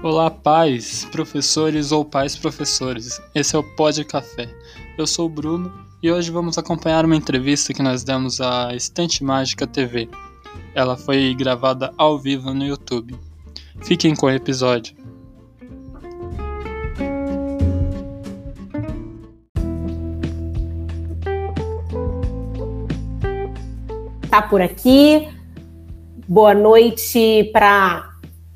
Olá, pais, professores ou pais professores. Esse é o Pod Café. Eu sou o Bruno e hoje vamos acompanhar uma entrevista que nós demos à Estante Mágica TV. Ela foi gravada ao vivo no YouTube. Fiquem com o episódio. Tá por aqui. Boa noite para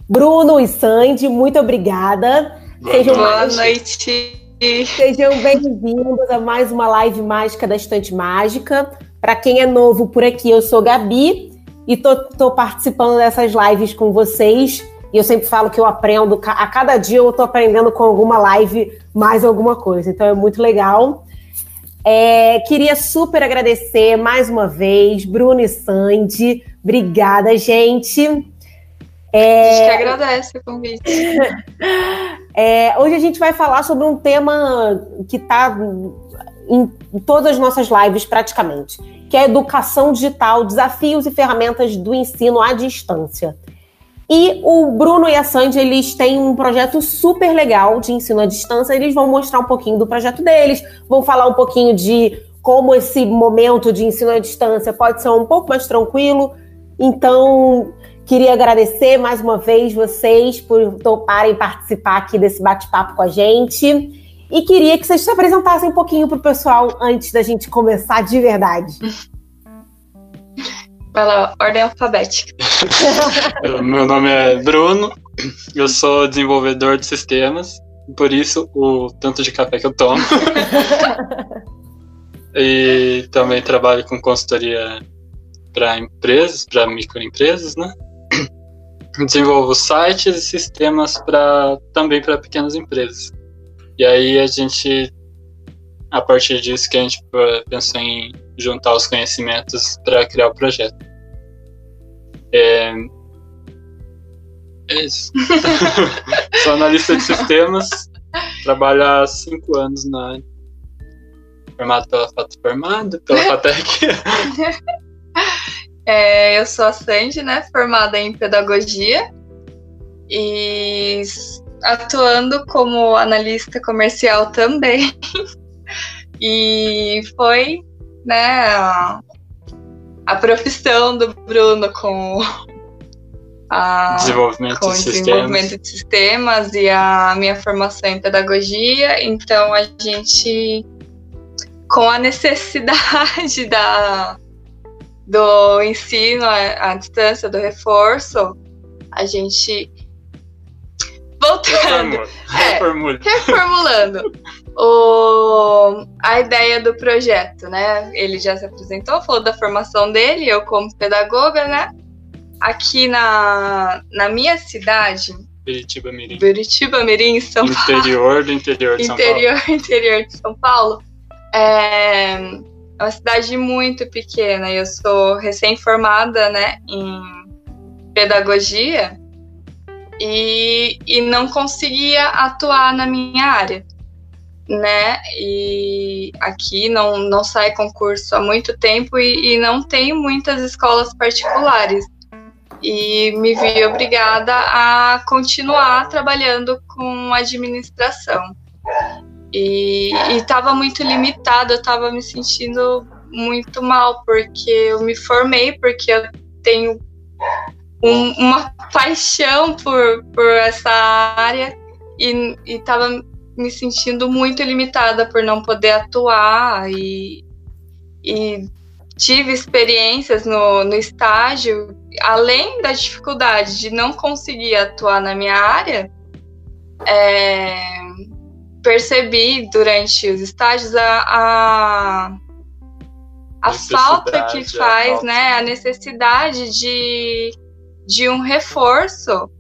Bruno e Sandy, muito obrigada. Sejam Boa mais... noite. Sejam bem-vindos a mais uma live mágica da Estante Mágica. Para quem é novo por aqui, eu sou Gabi e tô, tô, participando dessas lives com vocês. E eu sempre falo que eu aprendo, a cada dia eu tô aprendendo com alguma live mais alguma coisa. Então é muito legal. É, queria super agradecer mais uma vez, Bruno e Sandy. Obrigada, gente. É... A gente que agradece o convite. é, hoje a gente vai falar sobre um tema que está em todas as nossas lives praticamente, que é educação digital, desafios e ferramentas do ensino à distância. E o Bruno e a Sandy, eles têm um projeto super legal de ensino à distância, eles vão mostrar um pouquinho do projeto deles, vão falar um pouquinho de como esse momento de ensino à distância pode ser um pouco mais tranquilo. Então, Queria agradecer mais uma vez vocês por toparem participar aqui desse bate-papo com a gente. E queria que vocês se apresentassem um pouquinho para o pessoal antes da gente começar de verdade. Pela ordem alfabética. Meu nome é Bruno, eu sou desenvolvedor de sistemas, por isso o tanto de café que eu tomo. e também trabalho com consultoria para empresas, para microempresas, né? desenvolvo sites e sistemas para também para pequenas empresas. E aí a gente, a partir disso que a gente pensou em juntar os conhecimentos para criar o projeto. É, é isso. Sou analista de sistemas, trabalho há cinco anos na. Formado pela Fato Formado, pela FATEC. É, eu sou a Sandy, né, formada em pedagogia e atuando como analista comercial também. e foi, né, a, profissão do Bruno com a, desenvolvimento, com de, desenvolvimento sistemas. de sistemas e a minha formação em pedagogia. Então a gente, com a necessidade da do ensino à, à distância, do reforço, a gente voltando, Reformula. É, reformulando o, a ideia do projeto, né? Ele já se apresentou, falou da formação dele, eu como pedagoga, né? Aqui na, na minha cidade, Biritiba Mirim. Biritiba Mirim, São interior Paulo. Interior do interior de São interior, Paulo. Interior de São Paulo. É, é uma cidade muito pequena. Eu sou recém-formada, né, em pedagogia e, e não conseguia atuar na minha área, né? E aqui não, não sai concurso há muito tempo e, e não tem muitas escolas particulares. E me vi obrigada a continuar trabalhando com administração. E estava muito limitado, eu estava me sentindo muito mal, porque eu me formei, porque eu tenho um, uma paixão por, por essa área e estava me sentindo muito limitada por não poder atuar e, e tive experiências no, no estágio, além da dificuldade de não conseguir atuar na minha área, é, percebi durante os estágios a, a, a falta que faz, a falta. né? A necessidade de, de um reforço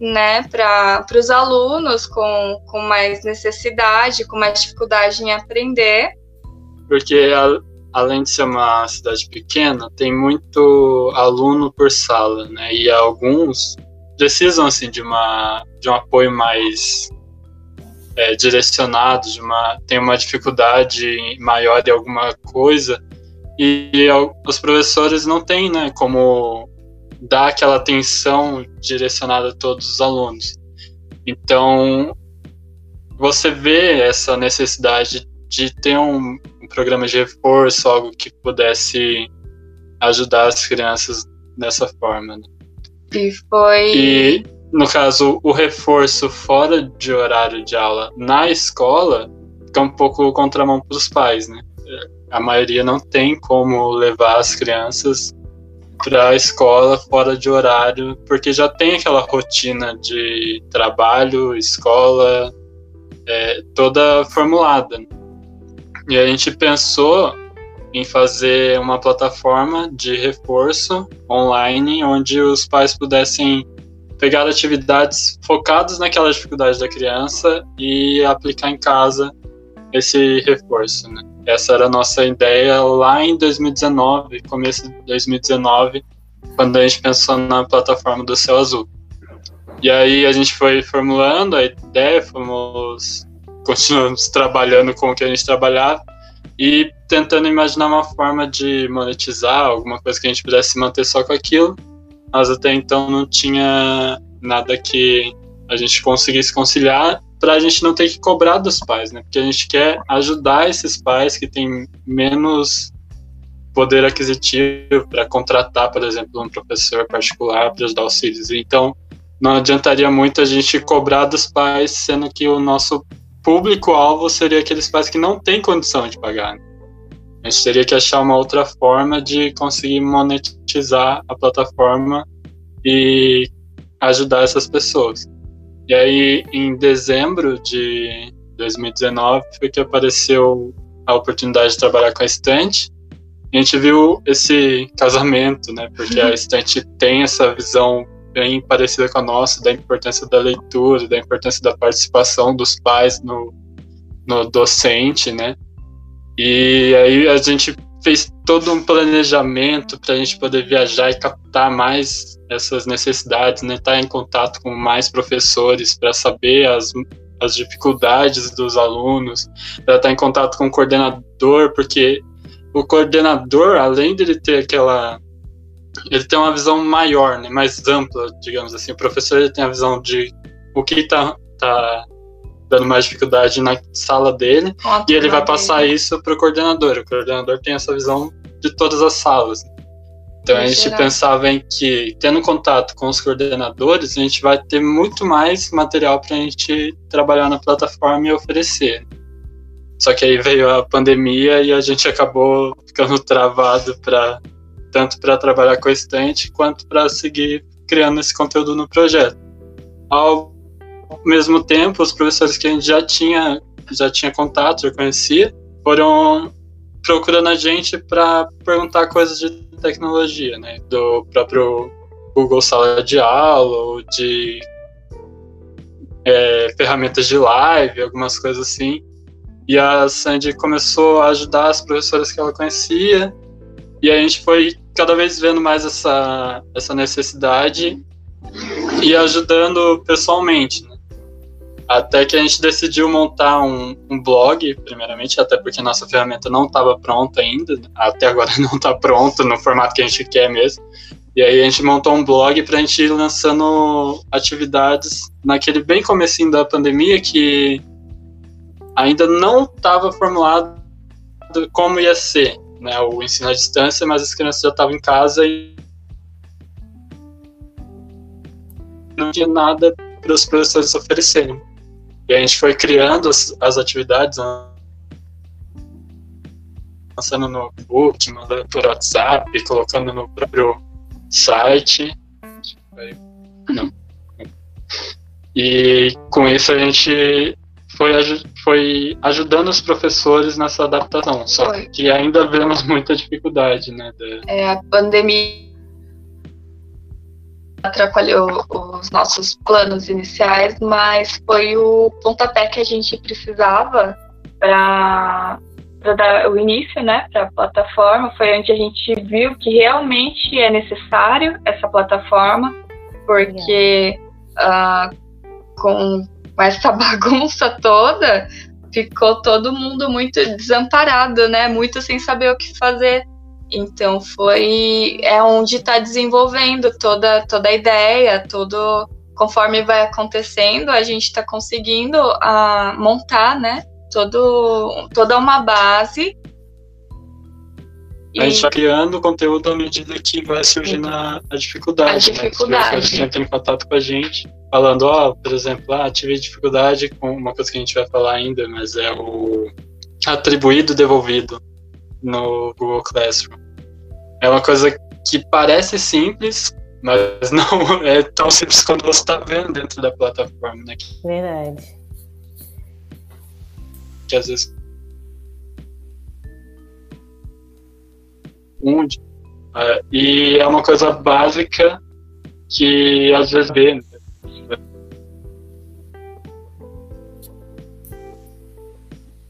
né, para os alunos com, com mais necessidade, com mais dificuldade em aprender. Porque a, além de ser uma cidade pequena, tem muito aluno por sala, né? E alguns precisam assim de uma de um apoio mais é, direcionado, de uma tem uma dificuldade maior de alguma coisa e, e os professores não têm, né, como dar aquela atenção direcionada a todos os alunos. Então você vê essa necessidade de ter um, um programa de reforço, algo que pudesse ajudar as crianças dessa forma. Né? E foi. E, no caso, o reforço fora de horário de aula na escola fica um pouco contramão para os pais, né? A maioria não tem como levar as crianças para a escola fora de horário, porque já tem aquela rotina de trabalho, escola, é, toda formulada. E a gente pensou em fazer uma plataforma de reforço online onde os pais pudessem pegar atividades focadas naquela dificuldade da criança e aplicar em casa esse reforço. Né? Essa era a nossa ideia lá em 2019, começo de 2019, quando a gente pensou na plataforma do Céu Azul. E aí a gente foi formulando a ideia, fomos continuamos trabalhando com o que a gente trabalhava e tentando imaginar uma forma de monetizar, alguma coisa que a gente pudesse manter só com aquilo, mas até então não tinha nada que a gente conseguisse conciliar para a gente não ter que cobrar dos pais, né? Porque a gente quer ajudar esses pais que têm menos poder aquisitivo para contratar, por exemplo, um professor particular para ajudar os filhos. Então, não adiantaria muito a gente cobrar dos pais, sendo que o nosso público-alvo seria aqueles pais que não têm condição de pagar. Né? A gente teria que achar uma outra forma de conseguir monetizar a plataforma e ajudar essas pessoas. E aí, em dezembro de 2019, foi que apareceu a oportunidade de trabalhar com a estante. A gente viu esse casamento, né? Porque a estante tem essa visão bem parecida com a nossa, da importância da leitura, da importância da participação dos pais no, no docente, né? E aí a gente fez todo um planejamento para a gente poder viajar e captar mais essas necessidades, né? Estar tá em contato com mais professores para saber as, as dificuldades dos alunos, para estar tá em contato com o coordenador, porque o coordenador, além de ele ter aquela ele tem uma visão maior, né, mais ampla, digamos assim. O professor ele tem a visão de o que está tá dando mais dificuldade na sala dele e ele vai passar dele. isso para o coordenador. O coordenador tem essa visão de todas as salas. Então a gente pensava em que, tendo contato com os coordenadores, a gente vai ter muito mais material para a gente trabalhar na plataforma e oferecer. Só que aí veio a pandemia e a gente acabou ficando travado para tanto para trabalhar com a estante quanto para seguir criando esse conteúdo no projeto. Ao mesmo tempo, os professores que a gente já tinha, já tinha contato, já conhecia, foram procurando a gente para perguntar coisas de tecnologia, né? Do próprio Google Sala de Aula, ou de é, ferramentas de live, algumas coisas assim. E a Sandy começou a ajudar as professoras que ela conhecia, e a gente foi cada vez vendo mais essa, essa necessidade e ajudando pessoalmente, né? Até que a gente decidiu montar um, um blog, primeiramente, até porque nossa ferramenta não estava pronta ainda, até agora não está pronta no formato que a gente quer mesmo. E aí a gente montou um blog para a gente ir lançando atividades naquele bem comecinho da pandemia que ainda não estava formulado como ia ser né, o ensino à distância, mas as crianças já estavam em casa e não tinha nada para os professores oferecerem. E a gente foi criando as, as atividades, lançando no book, mandando por WhatsApp, colocando no próprio site. Não. E com isso a gente foi, foi ajudando os professores nessa adaptação, só foi. que ainda vemos muita dificuldade, né? É, a pandemia atrapalhou os nossos planos iniciais, mas foi o pontapé que a gente precisava para dar o início, né, para a plataforma. Foi onde a gente viu que realmente é necessário essa plataforma porque uh, com essa bagunça toda, ficou todo mundo muito desamparado, né? Muito sem saber o que fazer. Então foi é onde está desenvolvendo toda toda a ideia, todo conforme vai acontecendo, a gente está conseguindo uh, montar, né? Todo, toda uma base. A gente está criando conteúdo à medida que vai surgindo a, a dificuldade. A dificuldade. Né? Pessoas entram em contato com a gente, falando, ó, oh, por exemplo, ah, tive dificuldade com uma coisa que a gente vai falar ainda, mas é o atribuído devolvido no Google Classroom. É uma coisa que parece simples, mas não é tão simples quando você está vendo dentro da plataforma, né? Verdade. Que às vezes. Onde? É, e é uma coisa básica que às vezes vê. Né?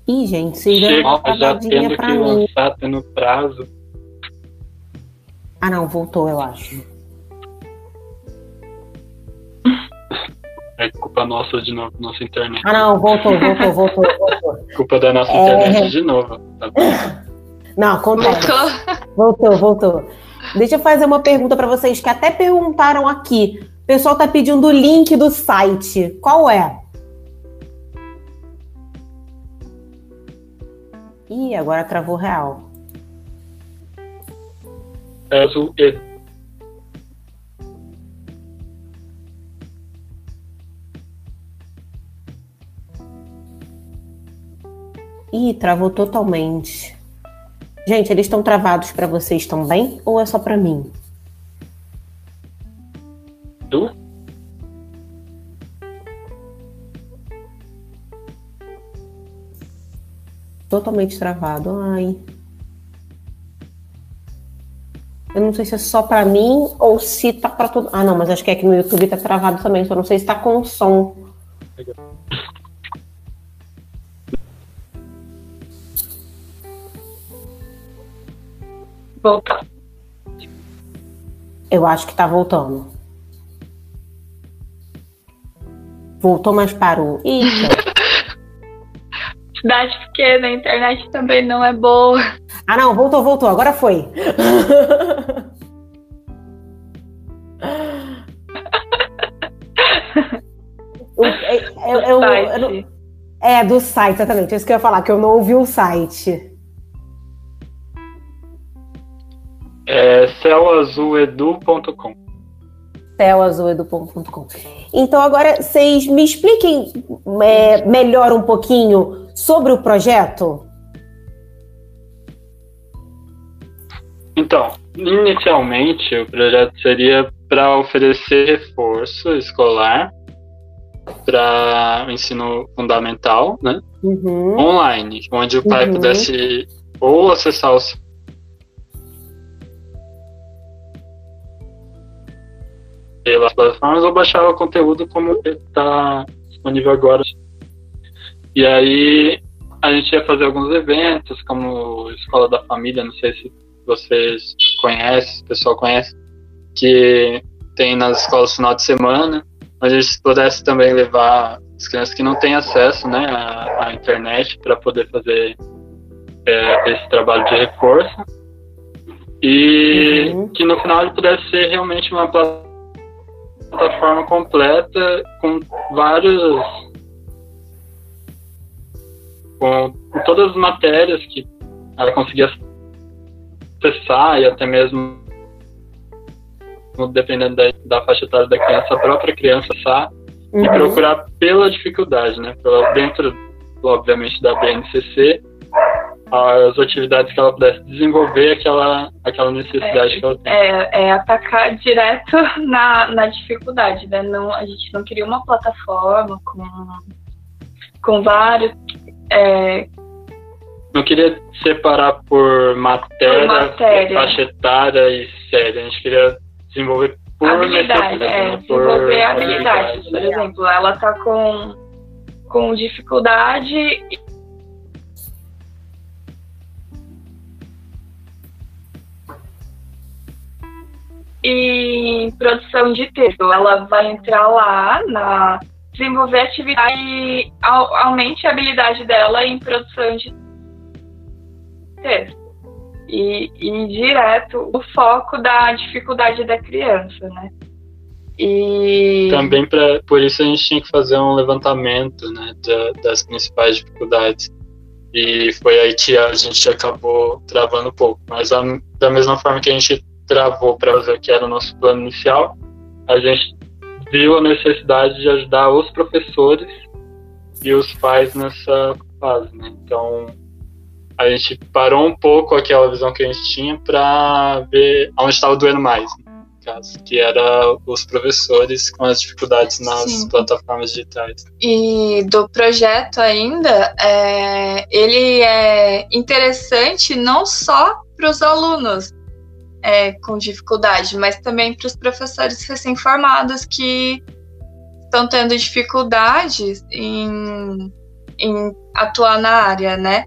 Ih, gente, Chega, já tendo que lançar, tendo prazo. Ah, não, voltou, eu acho. É culpa nossa de novo, nossa internet. Ah, não, voltou, voltou, voltou, voltou. Culpa da nossa é... internet de novo. Tá não, acontece. Voltou, voltou. Deixa eu fazer uma pergunta para vocês que até perguntaram aqui. O pessoal tá pedindo o link do site. Qual é? Ih, agora travou real. É o Ih, travou totalmente. Gente, eles estão travados para vocês também ou é só para mim? Tu? Totalmente travado. Ai. Eu não sei se é só para mim ou se tá para todo. Ah, não, mas acho que é que no YouTube tá travado também. Só não sei se tá com som. Legal. voltar. Eu acho que tá voltando. Voltou, mas parou. Eita. Cidade pequena, a internet também não é boa. Ah, não, voltou, voltou. Agora foi. eu, eu, eu, é, do site, exatamente. É isso que eu ia falar, que eu não ouvi o site. É céuazuledu.com. céuazuledu.com. Então, agora, vocês me expliquem é, melhor um pouquinho sobre o projeto? Então, inicialmente, o projeto seria para oferecer reforço escolar para o ensino fundamental, né? Uhum. Online, onde o pai uhum. pudesse ou acessar os pelas plataformas ou baixava o conteúdo como está disponível agora. E aí a gente ia fazer alguns eventos, como Escola da Família, não sei se vocês conhecem, o pessoal conhece, que tem nas escolas no final de semana, onde a gente pudesse também levar as crianças que não têm acesso né, à, à internet para poder fazer é, esse trabalho de reforço. E uhum. que no final ele pudesse ser realmente uma plataforma completa com vários. Com, com todas as matérias que ela conseguia acessar e até mesmo dependendo da, da faixa etária da criança, a própria criança acessar uhum. e procurar pela dificuldade, né? Pela, dentro, obviamente, da BNCC, as atividades que ela pudesse desenvolver aquela, aquela necessidade é, que ela tem. É, é, atacar direto na, na dificuldade, né? Não, a gente não queria uma plataforma com, com vários. É, não queria separar por matéria, por matéria, faixa etária e série. A gente queria desenvolver por habilidade, é, né? desenvolver habilidades. Por exemplo, ela está com, com dificuldade em produção de texto. Ela vai entrar lá na desenvolver atividade e aumente a habilidade dela em produção de texto. E, e direto o foco da dificuldade da criança, né? E também pra, por isso a gente tinha que fazer um levantamento né, das principais dificuldades. E foi aí que a gente acabou travando um pouco. Mas a, da mesma forma que a gente travou para ver que era o nosso plano inicial, a gente viu a necessidade de ajudar os professores e os pais nessa fase. Né? Então a gente parou um pouco aquela visão que a gente tinha para ver onde estava doendo mais. Né? caso, que era os professores com as dificuldades nas Sim. plataformas digitais. E do projeto ainda, é, ele é interessante não só para os alunos é, com dificuldade, mas também para os professores recém-formados que estão tendo dificuldades em, em atuar na área, né?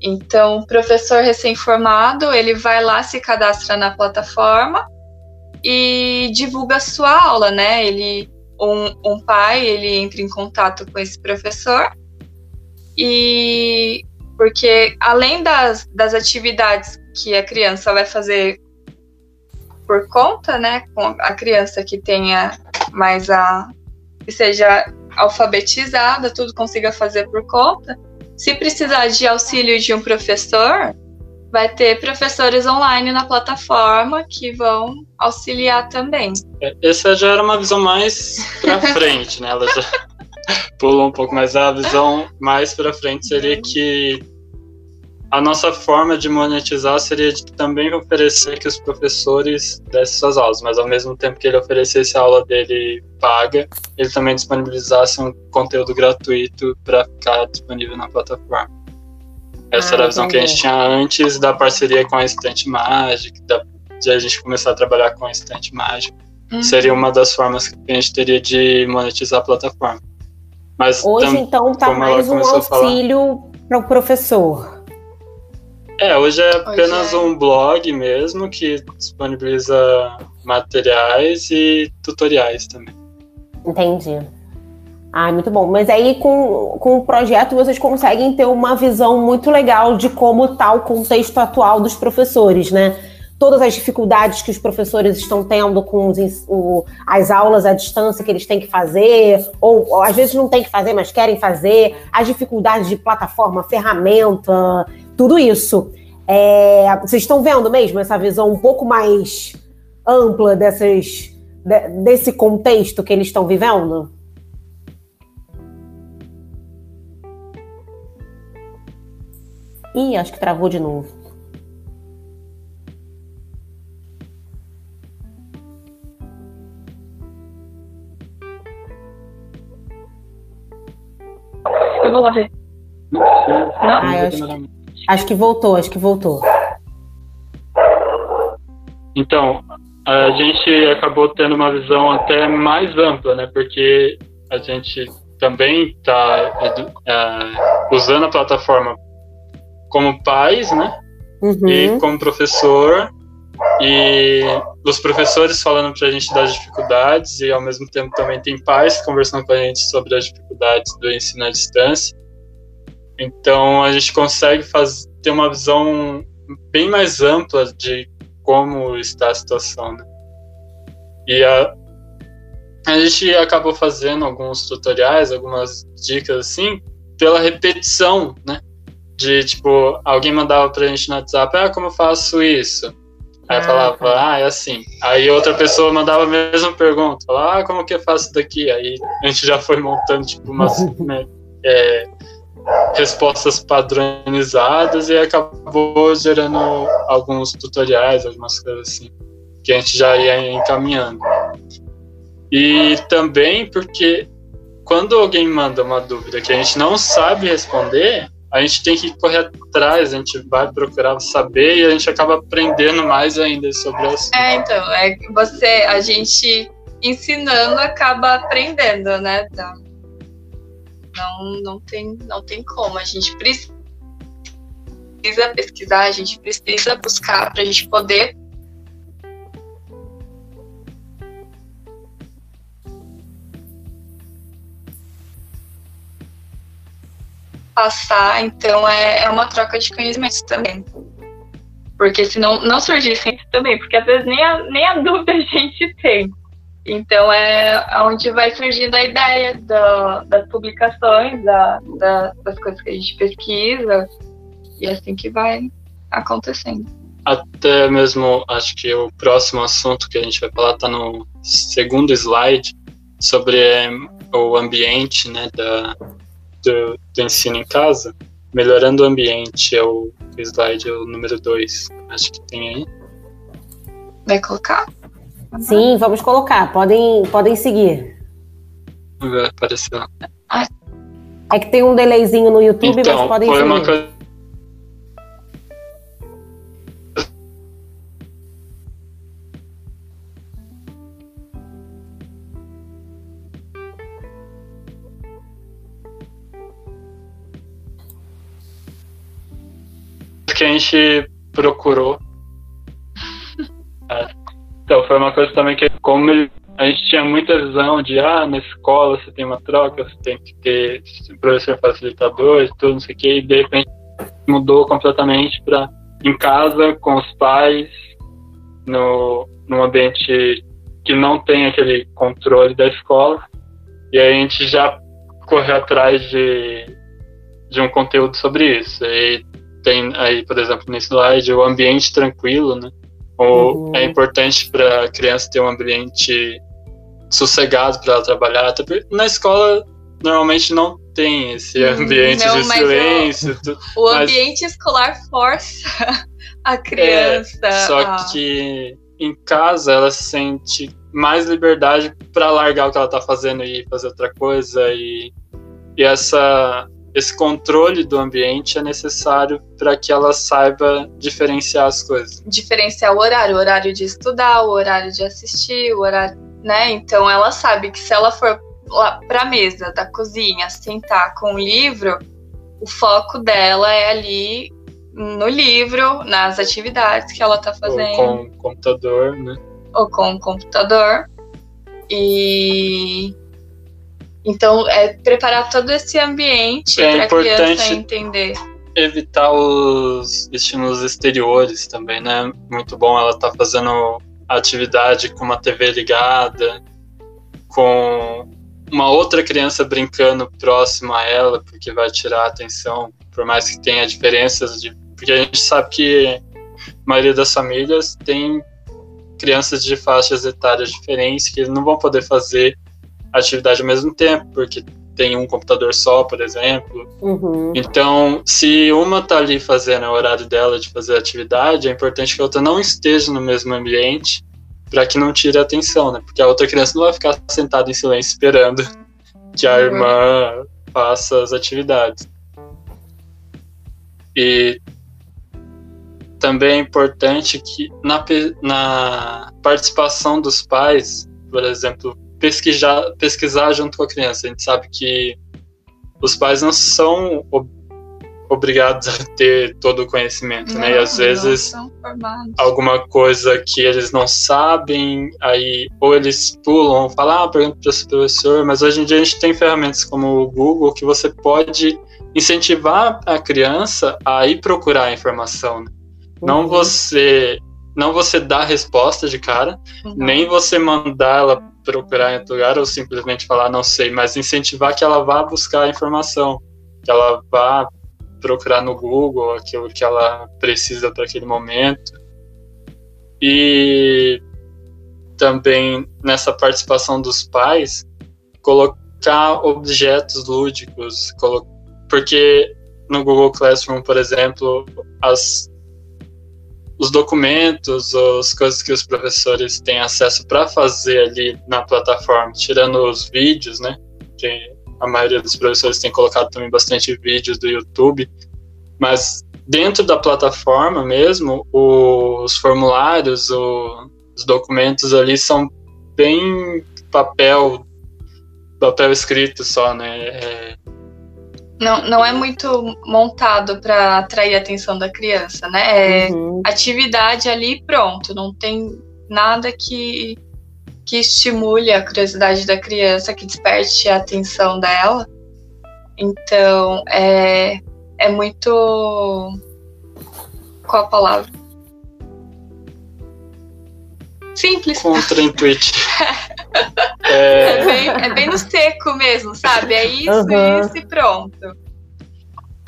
Então, o professor recém-formado, ele vai lá, se cadastra na plataforma, e divulga sua aula, né? Ele, um, um pai, ele entra em contato com esse professor e porque além das, das atividades que a criança vai fazer por conta, né, com a criança que tenha mais a que seja alfabetizada, tudo consiga fazer por conta. Se precisar de auxílio de um professor, vai ter professores online na plataforma que vão auxiliar também. É, essa já era uma visão mais para frente, né? Ela já pulou um pouco, mas a visão mais para frente seria que a nossa forma de monetizar seria de também oferecer que os professores dessem suas aulas, mas ao mesmo tempo que ele oferecesse a aula dele paga, ele também disponibilizasse um conteúdo gratuito para ficar disponível na plataforma. Essa ah, era a visão entendi. que a gente tinha antes da parceria com a Estante Mágica, da, de a gente começar a trabalhar com a Estante Mágica. Uhum. Seria uma das formas que a gente teria de monetizar a plataforma. Mas Hoje, tam, então, está mais um auxílio para o professor. É, hoje é apenas hoje é... um blog mesmo que disponibiliza materiais e tutoriais também. Entendi. Ah, muito bom. Mas aí com, com o projeto vocês conseguem ter uma visão muito legal de como está o contexto atual dos professores, né? Todas as dificuldades que os professores estão tendo com os, o, as aulas à distância que eles têm que fazer, ou, ou às vezes não têm que fazer, mas querem fazer, as dificuldades de plataforma, ferramenta, tudo isso. É, vocês estão vendo mesmo essa visão um pouco mais ampla dessas, de, desse contexto que eles estão vivendo? Ih, acho que travou de novo. Eu vou lá ver. Não, ah, acho, acho que voltou, acho que voltou. Então, a gente acabou tendo uma visão até mais ampla, né? Porque a gente também está é, usando a plataforma como pais, né? Uhum. E como professor. E os professores falando para a gente das dificuldades, e ao mesmo tempo também tem pais conversando com a gente sobre as dificuldades do ensino à distância. Então a gente consegue fazer, ter uma visão bem mais ampla de como está a situação. Né? E a, a gente acabou fazendo alguns tutoriais, algumas dicas assim, pela repetição, né? de tipo, alguém mandava pra gente no WhatsApp, ah, como eu faço isso? Aí eu ah, falava, tá. ah, é assim. Aí outra pessoa mandava a mesma pergunta, falava, ah, como que eu faço daqui? Aí a gente já foi montando, tipo, umas né, é, respostas padronizadas e acabou gerando alguns tutoriais, algumas coisas assim, que a gente já ia encaminhando. E também porque quando alguém manda uma dúvida que a gente não sabe responder, a gente tem que correr atrás, a gente vai procurar saber e a gente acaba aprendendo mais ainda sobre isso. É, então, é você, a gente ensinando acaba aprendendo, né? Então, não, não, tem, não tem como. A gente precisa pesquisar, a gente precisa buscar para a gente poder. passar, então é, é uma troca de conhecimentos também. Porque se não surgissem isso também, porque às vezes nem a, nem a dúvida a gente tem. Então é onde vai surgindo a ideia do, das publicações, da, da, das coisas que a gente pesquisa, e é assim que vai acontecendo. Até mesmo, acho que o próximo assunto que a gente vai falar está no segundo slide, sobre é, o ambiente né, da, do, do, ensino em casa. Melhorando o ambiente é o slide, é o número 2. Acho que tem aí. Vai colocar? Sim, vamos colocar. Podem, podem seguir. Vai aparecer. É que tem um delayzinho no YouTube, então, mas podem foi seguir. Uma coisa... que a gente procurou. É. Então, foi uma coisa também que, como a gente tinha muita visão de, ah, na escola você tem uma troca, você tem que ter professor facilitador, tudo, não sei o que, e de repente mudou completamente para em casa, com os pais, no, num ambiente que não tem aquele controle da escola, e aí a gente já correu atrás de, de um conteúdo sobre isso. E tem aí, por exemplo, no slide, o ambiente tranquilo, né? Ou uhum. é importante para a criança ter um ambiente sossegado para ela trabalhar. Até na escola, normalmente não tem esse hum, ambiente não, de silêncio. O, o mas... ambiente escolar força a criança. É, só a... que em casa ela sente mais liberdade para largar o que ela está fazendo e fazer outra coisa e, e essa esse controle do ambiente é necessário para que ela saiba diferenciar as coisas. Diferenciar o horário, o horário de estudar, o horário de assistir, o horário, né? Então ela sabe que se ela for lá para a mesa da cozinha sentar com o livro, o foco dela é ali no livro, nas atividades que ela está fazendo. Ou com o computador, né? Ou com o computador. E então, é preparar todo esse ambiente é para a criança entender. Evitar os estímulos exteriores também, né? Muito bom ela tá fazendo atividade com uma TV ligada, com uma outra criança brincando próximo a ela, porque vai tirar a atenção, por mais que tenha diferenças de. Porque a gente sabe que a maioria das famílias tem crianças de faixas etárias diferentes que não vão poder fazer atividade ao mesmo tempo, porque tem um computador só, por exemplo. Uhum. Então, se uma tá ali fazendo o horário dela de fazer atividade, é importante que a outra não esteja no mesmo ambiente para que não tire a atenção, né? Porque a outra criança não vai ficar sentada em silêncio esperando que a uhum. irmã faça as atividades. E também é importante que na, na participação dos pais, por exemplo, pesquisar, pesquisar junto com a criança. A gente sabe que os pais não são ob obrigados a ter todo o conhecimento, não, né? E às vezes alguma coisa que eles não sabem, aí ou eles pulam, falam, ah, pergunta para o professor, mas hoje em dia a gente tem ferramentas como o Google que você pode incentivar a criança a ir procurar a informação. Né? Uhum. Não você não você dar a resposta de cara, uhum. nem você mandar ela procurar em outro lugar ou simplesmente falar não sei, mas incentivar que ela vá buscar a informação, que ela vá procurar no Google aquilo que ela precisa para aquele momento. E também nessa participação dos pais, colocar objetos lúdicos, porque no Google Classroom, por exemplo, as os documentos, as coisas que os professores têm acesso para fazer ali na plataforma, tirando os vídeos, né? Que a maioria dos professores tem colocado também bastante vídeos do YouTube, mas dentro da plataforma mesmo, os formulários, os documentos ali são bem papel papel escrito só, né? É, não, não é muito montado para atrair a atenção da criança, né? É uhum. atividade ali pronto, não tem nada que, que estimule a curiosidade da criança, que desperte a atenção dela. Então, é, é muito. Qual a palavra? Simples. Contra-intuitivo. é... É, bem, é bem no seco mesmo, sabe? É isso, uhum. isso e pronto.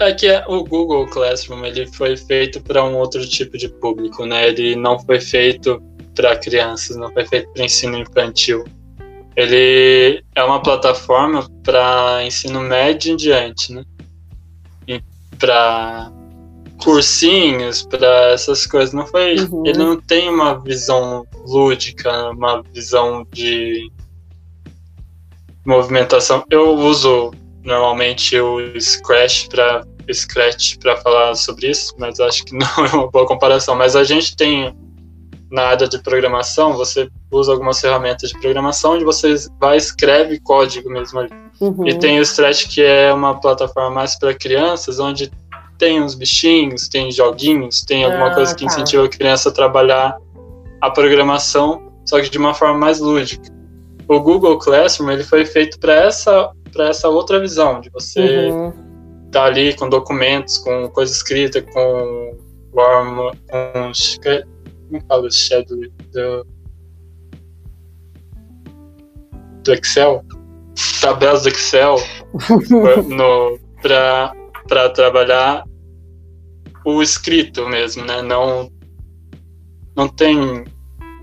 É que o Google Classroom ele foi feito para um outro tipo de público, né? Ele não foi feito para crianças, não foi feito para ensino infantil. Ele é uma plataforma para ensino médio em diante, né? Para cursinhos, para essas coisas. Não foi. Uhum. Ele não tem uma visão lúdica, uma visão de movimentação. Eu uso normalmente o Scratch para Scratch para falar sobre isso, mas acho que não é uma boa comparação. Mas a gente tem na área de programação, você usa algumas ferramentas de programação onde você vai escreve código mesmo ali. Uhum. E tem o Scratch que é uma plataforma mais para crianças, onde tem uns bichinhos, tem joguinhos, tem alguma ah, coisa que tá. incentiva a criança a trabalhar a programação, só que de uma forma mais lúdica. O Google Classroom ele foi feito para essa para essa outra visão de você uhum. tá ali com documentos, com coisa escrita, com warm, com como fala o shadow do, do Excel, tabelas do Excel no para trabalhar o escrito mesmo, né? Não, não tem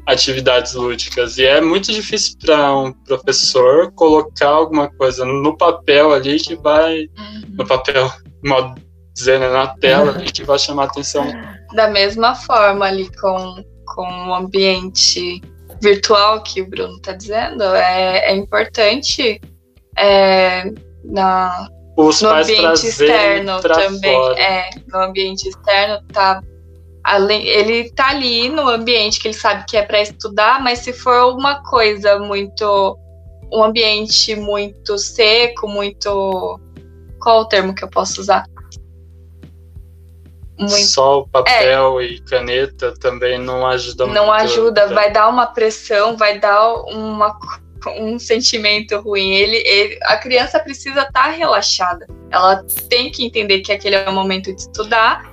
atividades lúdicas. E é muito difícil para um professor colocar alguma coisa no papel ali que vai. Uhum. No papel, modo dizer, né, na tela, uhum. que vai chamar a atenção. Da mesma forma ali com, com o ambiente virtual que o Bruno está dizendo, é, é importante é, na, os no ambiente externo também. Fora. É, no ambiente externo tá além, ele tá ali no ambiente que ele sabe que é para estudar, mas se for uma coisa muito um ambiente muito seco, muito qual o termo que eu posso usar? Muito... Só papel é. e caneta também não ajuda não muito. Não ajuda, vai dar uma pressão, vai dar uma um sentimento ruim. Ele, ele a criança precisa estar tá relaxada. Ela tem que entender que aquele é o momento de estudar.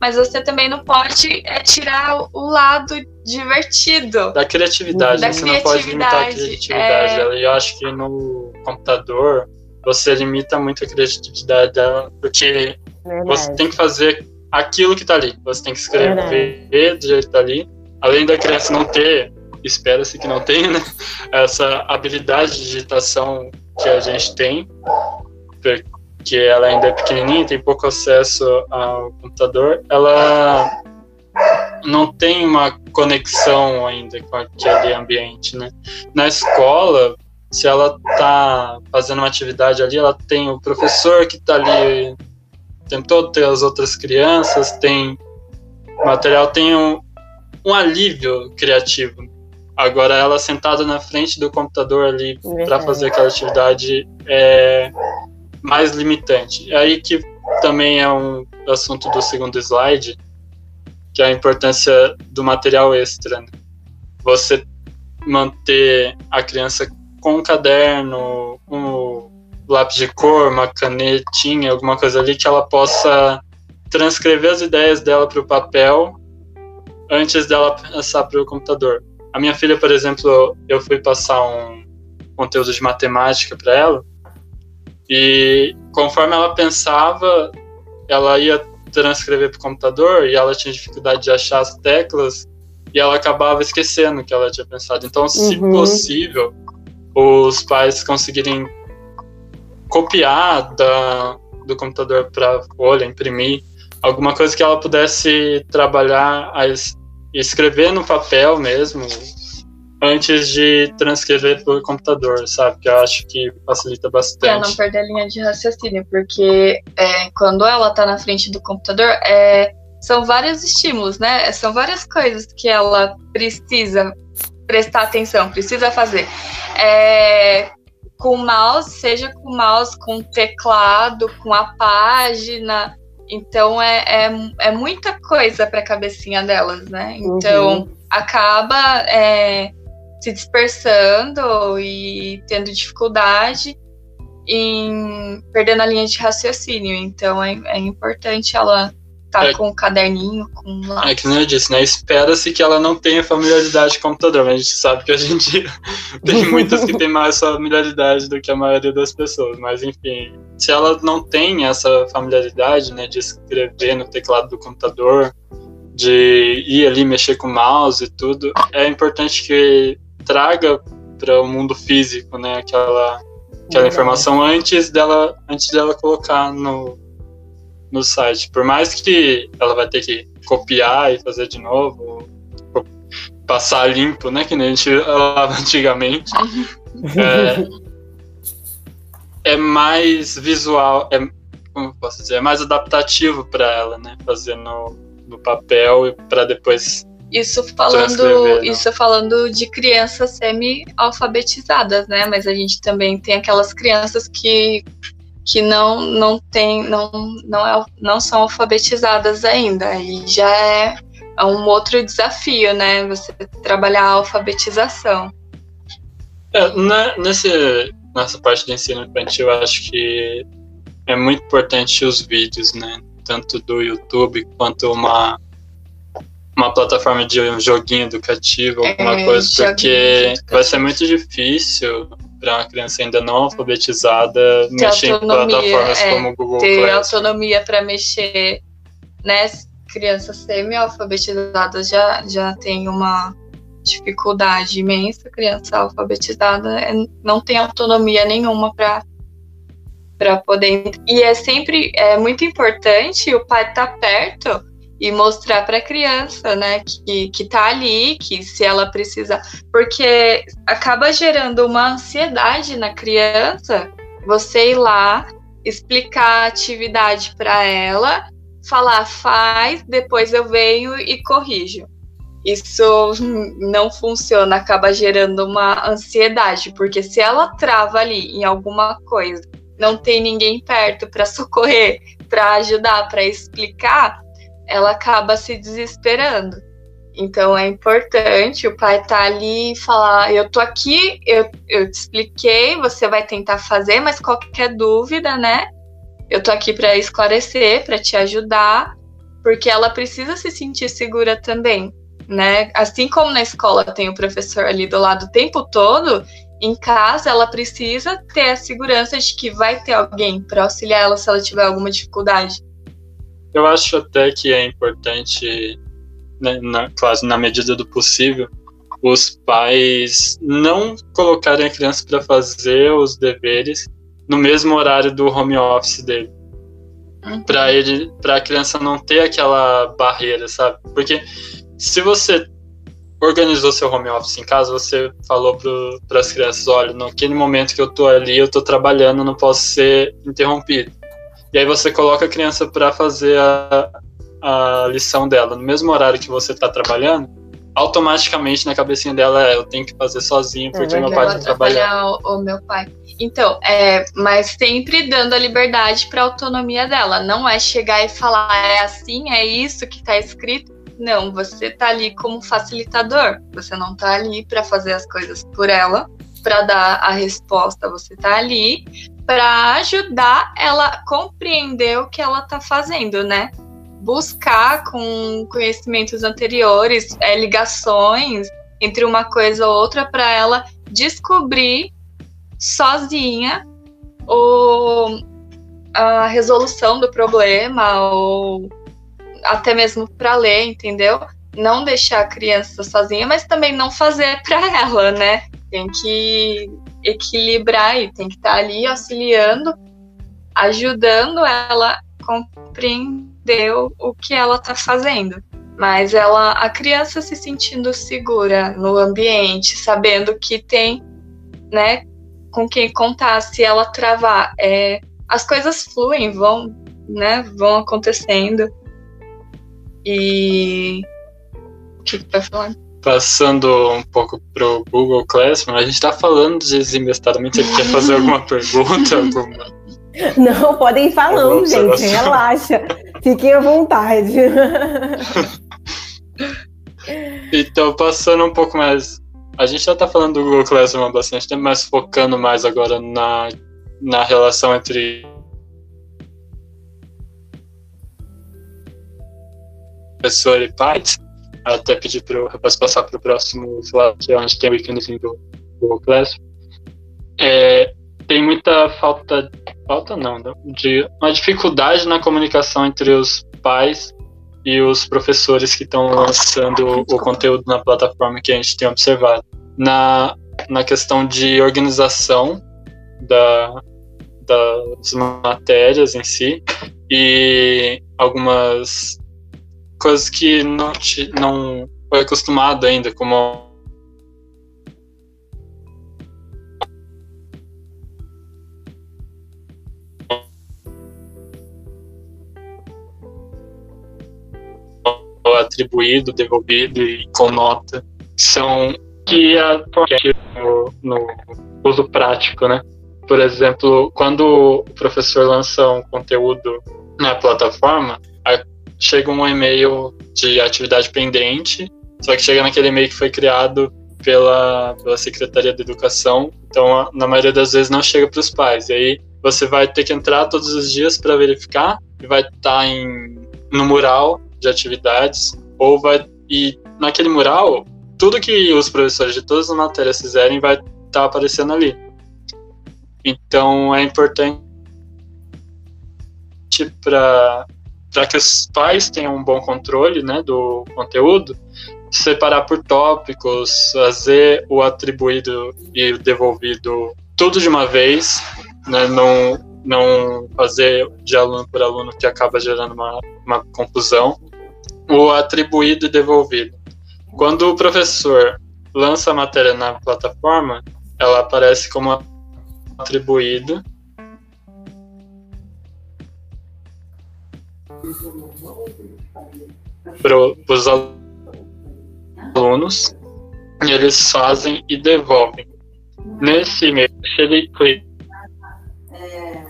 Mas você também não pode é, tirar o lado divertido. Da criatividade, da você criatividade, não pode limitar a criatividade. É... Eu acho que no computador você limita muito a criatividade dela, porque Verdade. você tem que fazer aquilo que está ali. Você tem que escrever Verdade. do jeito que tá ali. Além da criança não ter espera-se que não tenha, né? Essa habilidade de digitação que a gente tem, porque ela ainda é pequenininha, tem pouco acesso ao computador, ela não tem uma conexão ainda com aquele ambiente, né? Na escola, se ela tá fazendo uma atividade ali, ela tem o professor que está ali o tempo todo, tem as outras crianças, tem material, tem um, um alívio criativo. Agora, ela sentada na frente do computador ali para fazer aquela atividade é mais limitante. É aí que também é um assunto do segundo slide, que é a importância do material extra. Né? Você manter a criança com um caderno, um lápis de cor, uma canetinha, alguma coisa ali que ela possa transcrever as ideias dela para o papel antes dela passar para o computador. A minha filha, por exemplo, eu fui passar um conteúdo de matemática para ela e conforme ela pensava, ela ia transcrever para o computador e ela tinha dificuldade de achar as teclas e ela acabava esquecendo o que ela tinha pensado. Então, se uhum. possível, os pais conseguirem copiar da, do computador para folha, imprimir alguma coisa que ela pudesse trabalhar as, escrever no papel mesmo, antes de transcrever por computador, sabe? Que eu acho que facilita bastante. Pra não perder a linha de raciocínio, porque é, quando ela tá na frente do computador, é, são vários estímulos, né? São várias coisas que ela precisa prestar atenção, precisa fazer. É, com mouse, seja com mouse, com teclado, com a página, então é, é, é muita coisa para a cabecinha delas, né? Então uhum. acaba é, se dispersando e tendo dificuldade. em perdendo a linha de raciocínio. Então é, é importante ela tá É. com o caderninho, com É lápis. que nem eu disse, né? Espera-se que ela não tenha familiaridade com o computador, mas a gente sabe que hoje em dia tem muitas que têm mais familiaridade do que a maioria das pessoas. Mas enfim, se ela não tem essa familiaridade, né, de escrever no teclado do computador, de ir ali mexer com o mouse e tudo, é importante que traga para o mundo físico, né, aquela, aquela informação antes dela, antes dela colocar no, no site. Por mais que ela vai ter que copiar e fazer de novo, passar limpo, né, que nem a gente falava antigamente, é, é mais visual, é, como posso dizer, é mais adaptativo para ela, né, fazer no, no papel e para depois Isso falando, não. isso falando de crianças semi-alfabetizadas, né? Mas a gente também tem aquelas crianças que, que não não tem, não, não, é, não são alfabetizadas ainda. E já é, é um outro desafio, né? Você trabalhar a alfabetização. É, na, nesse, nessa parte de ensino infantil, eu acho que é muito importante os vídeos, né? Tanto do YouTube quanto uma, uma plataforma de um joguinho educativo, alguma É, coisa, porque vai ser muito difícil para uma criança ainda não alfabetizada mexer em plataformas é, como o Google Ter Classroom. autonomia para mexer, né? Crianças semi-alfabetizadas já, já tem uma dificuldade imensa. Criança alfabetizada é- não tem autonomia nenhuma para para poder. E é sempre é muito importante o pai estar perto e mostrar para a criança, né, que, que tá ali, que se ela precisa. Porque acaba gerando uma ansiedade na criança você ir lá, explicar a atividade para ela, falar faz, depois eu venho e corrijo. Isso não funciona, acaba gerando uma ansiedade, porque se ela trava ali em alguma coisa, não tem ninguém perto para socorrer, para ajudar, para explicar, ela acaba se desesperando. Então é importante o pai estar ali e falar: eu tô aqui, eu, eu te expliquei, você vai tentar fazer, mas qualquer dúvida, né? Eu tô aqui para esclarecer, para te ajudar, porque ela precisa se sentir segura também, né? Assim como na escola tem o professor ali do lado o tempo todo, em casa ela precisa ter a segurança de que vai ter alguém para auxiliar ela se ela tiver alguma dificuldade. Eu acho até que é importante, né, na, quase na medida do possível, os pais não colocarem a criança para fazer os deveres no mesmo horário do home office dele, para ele, para a criança não ter aquela barreira, sabe? Porque se você organizou seu home office em casa, você falou para as crianças, olha, naquele momento que eu tô ali, eu tô trabalhando, não posso ser interrompido. E aí você coloca a criança para fazer a, a lição dela no mesmo horário que você está trabalhando, automaticamente na cabecinha dela é, eu tenho que fazer sozinho porque meu pai está trabalhando. o, o meu pai. Então, é, mas sempre dando a liberdade para a autonomia dela. Não é chegar e falar, é assim, é isso que está escrito. Não, você tá ali como facilitador. Você não tá ali para fazer as coisas por ela, para dar a resposta. Você tá ali para ajudar ela a compreender o que ela tá fazendo, né? Buscar com conhecimentos anteriores, é, ligações entre uma coisa ou outra para ela descobrir sozinha o, a resolução do problema ou até mesmo para ler, entendeu? Não deixar a criança sozinha, mas também não fazer para ela, né? Tem que equilibrar e tem que estar ali auxiliando, ajudando ela a compreender o, que ela está fazendo. Mas ela, a criança se sentindo segura no ambiente, sabendo que tem, né, com quem contar, se ela travar, é, as coisas fluem, vão, né, vão acontecendo. E o que que vai falar? Passando um pouco pro Google Classroom, a gente está falando desinvestadamente, ele quer fazer alguma pergunta, alguma... Não, podem ir falando, Alguma gente. observação? Relaxa. Fiquem à vontade. Então, passando um pouco mais. A gente já tá falando do Google Classroom há bastante tempo, mas focando mais agora na na relação entre professor e pais, até pedir para eu passar para o próximo slide, que é onde tem o íconezinho do Google Classroom. É, tem muita falta, falta não, de uma dificuldade na comunicação entre os pais e os professores que estão lançando o conteúdo na plataforma que a gente tem observado. Na, na questão de organização da, das matérias em si e algumas coisas que não, te, não foi acostumado ainda, como atribuído, devolvido e com nota, são que a no, no uso prático, né? Por exemplo, quando o professor lança um conteúdo na plataforma, chega um e-mail de atividade pendente, só que chega naquele e-mail que foi criado pela, pela Secretaria de Educação, então na maioria das vezes não chega para os pais. E aí você vai ter que entrar todos os dias para verificar e vai estar tá em, no mural de atividades, ou vai. E naquele mural, tudo que os professores de todas as matérias fizerem vai estar tá aparecendo ali. Então é importante para para que os pais tenham um bom controle né, do conteúdo, separar por tópicos, fazer o atribuído e o devolvido tudo de uma vez, né, não, não fazer de aluno por aluno que acaba gerando uma, uma confusão, o atribuído e devolvido. Quando o professor lança a matéria na plataforma, ela aparece como atribuído para os alunos e eles fazem e devolvem. Nesse meio, se ele clica. É,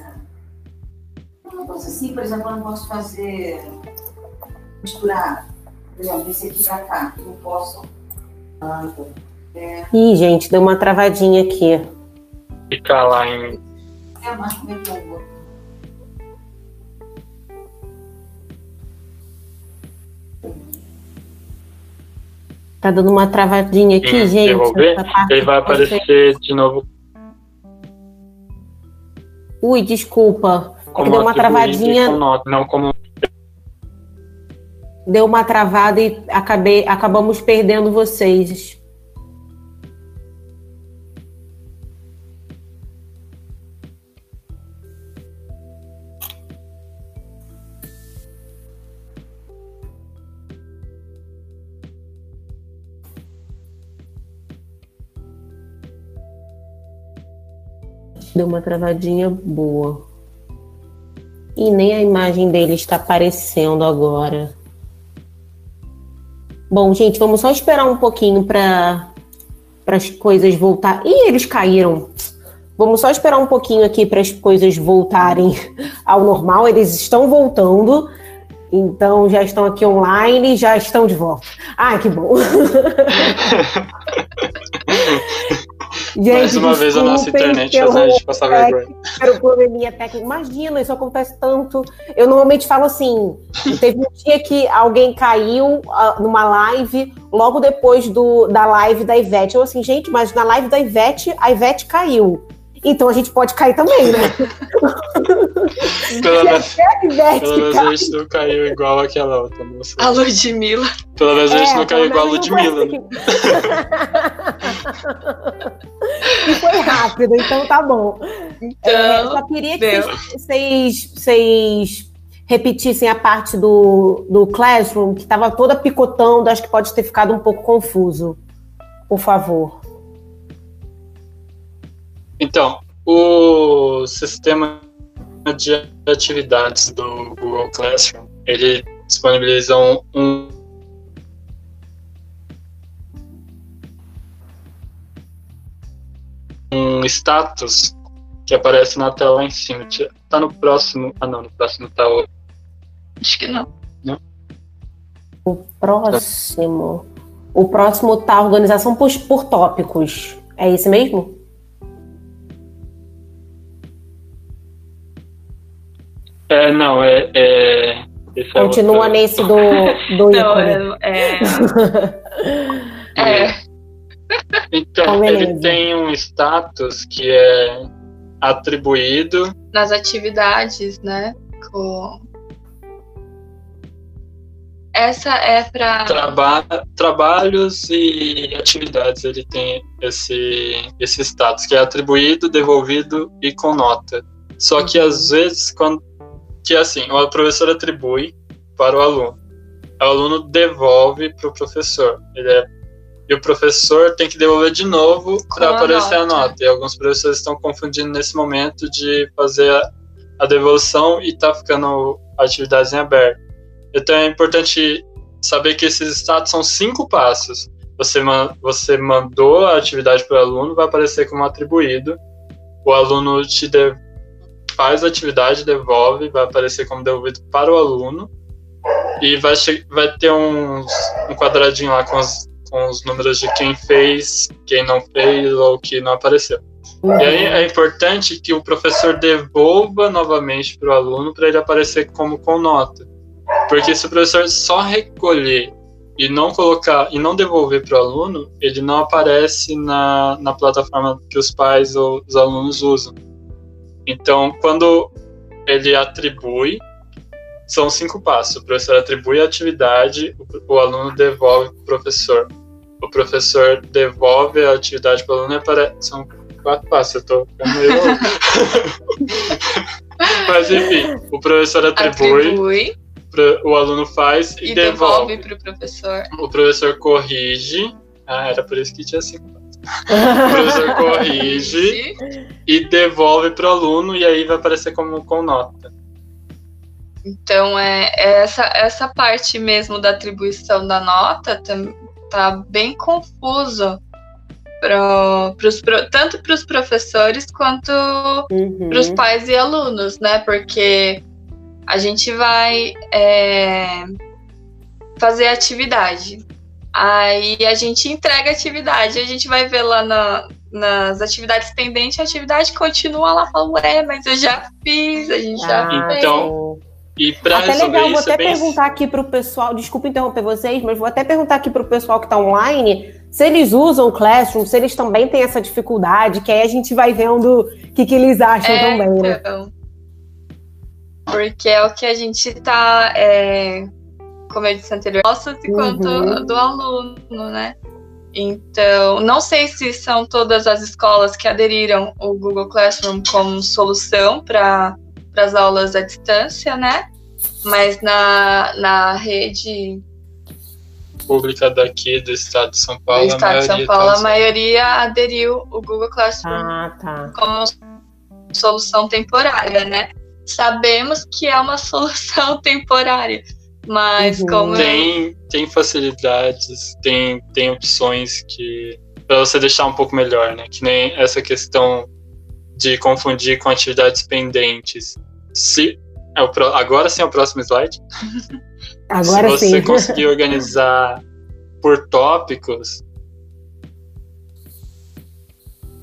uma coisa assim, por exemplo, eu não posso fazer. misturar. Por exemplo, esse aqui para cá. Não posso. É... Ih, gente, deu uma travadinha aqui. Ficar lá em. É, mas como é que eu vou? Tá dando uma travadinha aqui, Sim, gente. Devolver, ele vai aparecer de novo. Ui, desculpa. É deu uma travadinha. Nota, não como deu uma travada e acabei, acabamos perdendo vocês. Deu uma travadinha boa. E nem a imagem dele está aparecendo agora. Bom, gente, vamos só esperar um pouquinho para as coisas voltar. Ih, eles caíram. Vamos só esperar um pouquinho aqui para as coisas voltarem ao normal. Eles estão voltando. Então já estão aqui online, já estão de volta. Ah, que bom. Gente, Mais uma vez a nossa internet fazendo a gente passar vergonha. Era o probleminha técnico. Imagina, isso acontece tanto. Eu normalmente falo assim: teve um dia que alguém caiu uh, numa live, logo depois do, da live da Ivete. Eu assim, gente, mas na live da Ivete, a Ivete caiu. Então a gente pode cair também, né? pelo menos, pelo menos a gente não caiu igual aquela outra moça. A Ludmilla. Pelo menos a gente é, não caiu igual a Ludmilla. Né? e foi rápido, então tá bom. Então, é, só queria que vocês, vocês repetissem a parte do, do Classroom, que estava toda picotando, acho que pode ter ficado um pouco confuso. Por favor. Então, o sistema de atividades do Google Classroom, ele disponibiliza um, um status que aparece na tela lá em cima. Tá no próximo. Ah, não, no próximo tá o. Acho que não. Não? O próximo. O próximo tá organização por, por tópicos. É esse mesmo? É, não, é. é esse é Continua outro- nesse do, do Não, ícone. é. É, é, Então, Então, ele tem um status que é atribuído. nas atividades, né? Com... Essa é para Traba trabalhos e atividades, ele tem esse, esse status, que é atribuído, devolvido e com nota. Só que às vezes, quando. Que é assim, o professor atribui para o aluno. O aluno devolve para o professor. É- e o professor tem que devolver de novo para aparecer a nota. nota. E alguns professores estão confundindo nesse momento de fazer a, a devolução e tá ficando atividades em aberto. Então é importante saber que esses status são cinco passos. Você, você mandou a atividade para o aluno, vai aparecer como atribuído. O aluno te de- faz a atividade, devolve, vai aparecer como devolvido para o aluno. E vai, vai ter uns, um quadradinho lá com os, com os números de quem fez, quem não fez ou que não apareceu. E aí é importante que o professor devolva novamente para o aluno para ele aparecer como com nota. Porque se o professor só recolher e não colocar e não devolver para o aluno, ele não aparece na, na plataforma que os pais ou os alunos usam. Então, quando ele atribui, são cinco passos. O professor atribui a atividade, o, o aluno devolve para o professor. O professor devolve a atividade para o aluno e aparece. São quatro passos, eu tô ficando meio. Mas enfim, o professor atribui, atribui o aluno faz e, e devolve. devolve para o professor. O professor corrige. Ah, era por isso que tinha cinco passos. O professor corrige e devolve para o aluno e aí vai aparecer como com nota. Então, é, é essa, essa parte mesmo da atribuição da nota tam- tá bem confuso pro, pros, pro- tanto para os professores quanto Uhum. para os pais e alunos, né? Porque a gente vai é, fazer atividade. Aí a gente entrega a atividade, a gente vai ver lá na- nas atividades pendentes, a atividade continua lá, fala, ué, mas eu já fiz, a gente já Ah, fez. Então, E para Até legal, vou isso é até bem perguntar aqui pro pessoal, desculpa interromper vocês, mas vou até perguntar aqui pro pessoal que tá online se eles usam o Classroom, se eles também têm essa dificuldade, que aí a gente vai vendo o que, que eles acham É, também, né? então. Porque é o que a gente tá, é, como eu disse anteriormente, nossas enquanto Uhum. do aluno, né? Então, não sei se são todas as escolas que aderiram o Google Classroom como solução para as aulas à distância, né? Mas na, na rede pública daqui do estado de São do Paulo, a Estado de São maioria Paulo, tá a maioria aderiu o Google Classroom Ah, tá. como solução temporária, né? Sabemos que é uma solução temporária, mas Uhum. como tem, tem facilidades, tem, tem opções que para você deixar um pouco melhor, né? Que nem essa questão de confundir com atividades pendentes. Se é o pro- agora sim é o próximo slide. Agora Se você sim. conseguir organizar por tópicos,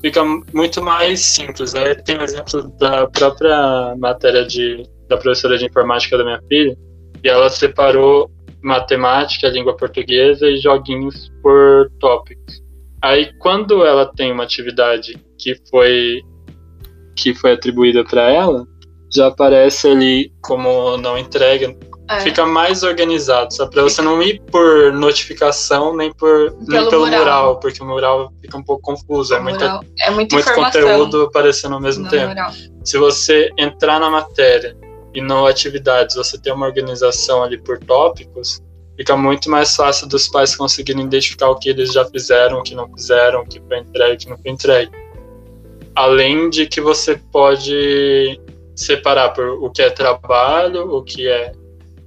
fica muito mais simples. Né? Tem um exemplo da própria matéria de, da professora de informática da minha filha, e ela separou matemática, língua portuguesa e joguinhos por tópicos. Aí, quando ela tem uma atividade que foi que foi atribuída para ela, já aparece ali como não entrega, é, fica mais organizado, só para você não ir por notificação nem por nem Pelo pelo mural. mural. porque o mural fica um pouco confuso, é muita, é muito conteúdo aparecendo ao mesmo no tempo. mural. Se você entrar na matéria e no atividades você tem uma organização ali por tópicos, fica muito mais fácil dos pais conseguirem identificar o que eles já fizeram, o que não fizeram, o que foi entregue, o que não foi entregue. Além de que você pode separar por o que é trabalho, o que é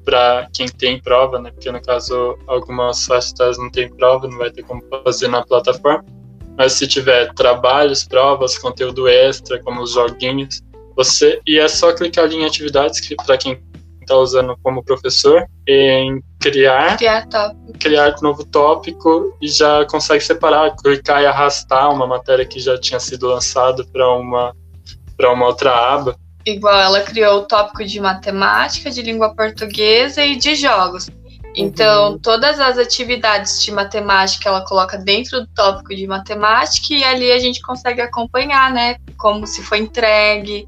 para quem tem prova, né? Porque no caso algumas faculdades não tem prova, não vai ter como fazer na plataforma. Mas se tiver trabalhos, provas, conteúdo extra, como os joguinhos, você e é só clicar ali em atividades que para quem está usando como professor em criar Criar top. criar novo tópico e já consegue separar, clicar e arrastar uma matéria que já tinha sido lançada para uma para uma outra aba. igual ela criou o tópico de matemática, de língua portuguesa e de jogos. Então, uhum. todas as atividades de matemática ela coloca dentro do tópico de matemática e ali a gente consegue acompanhar, né? Como se foi entregue,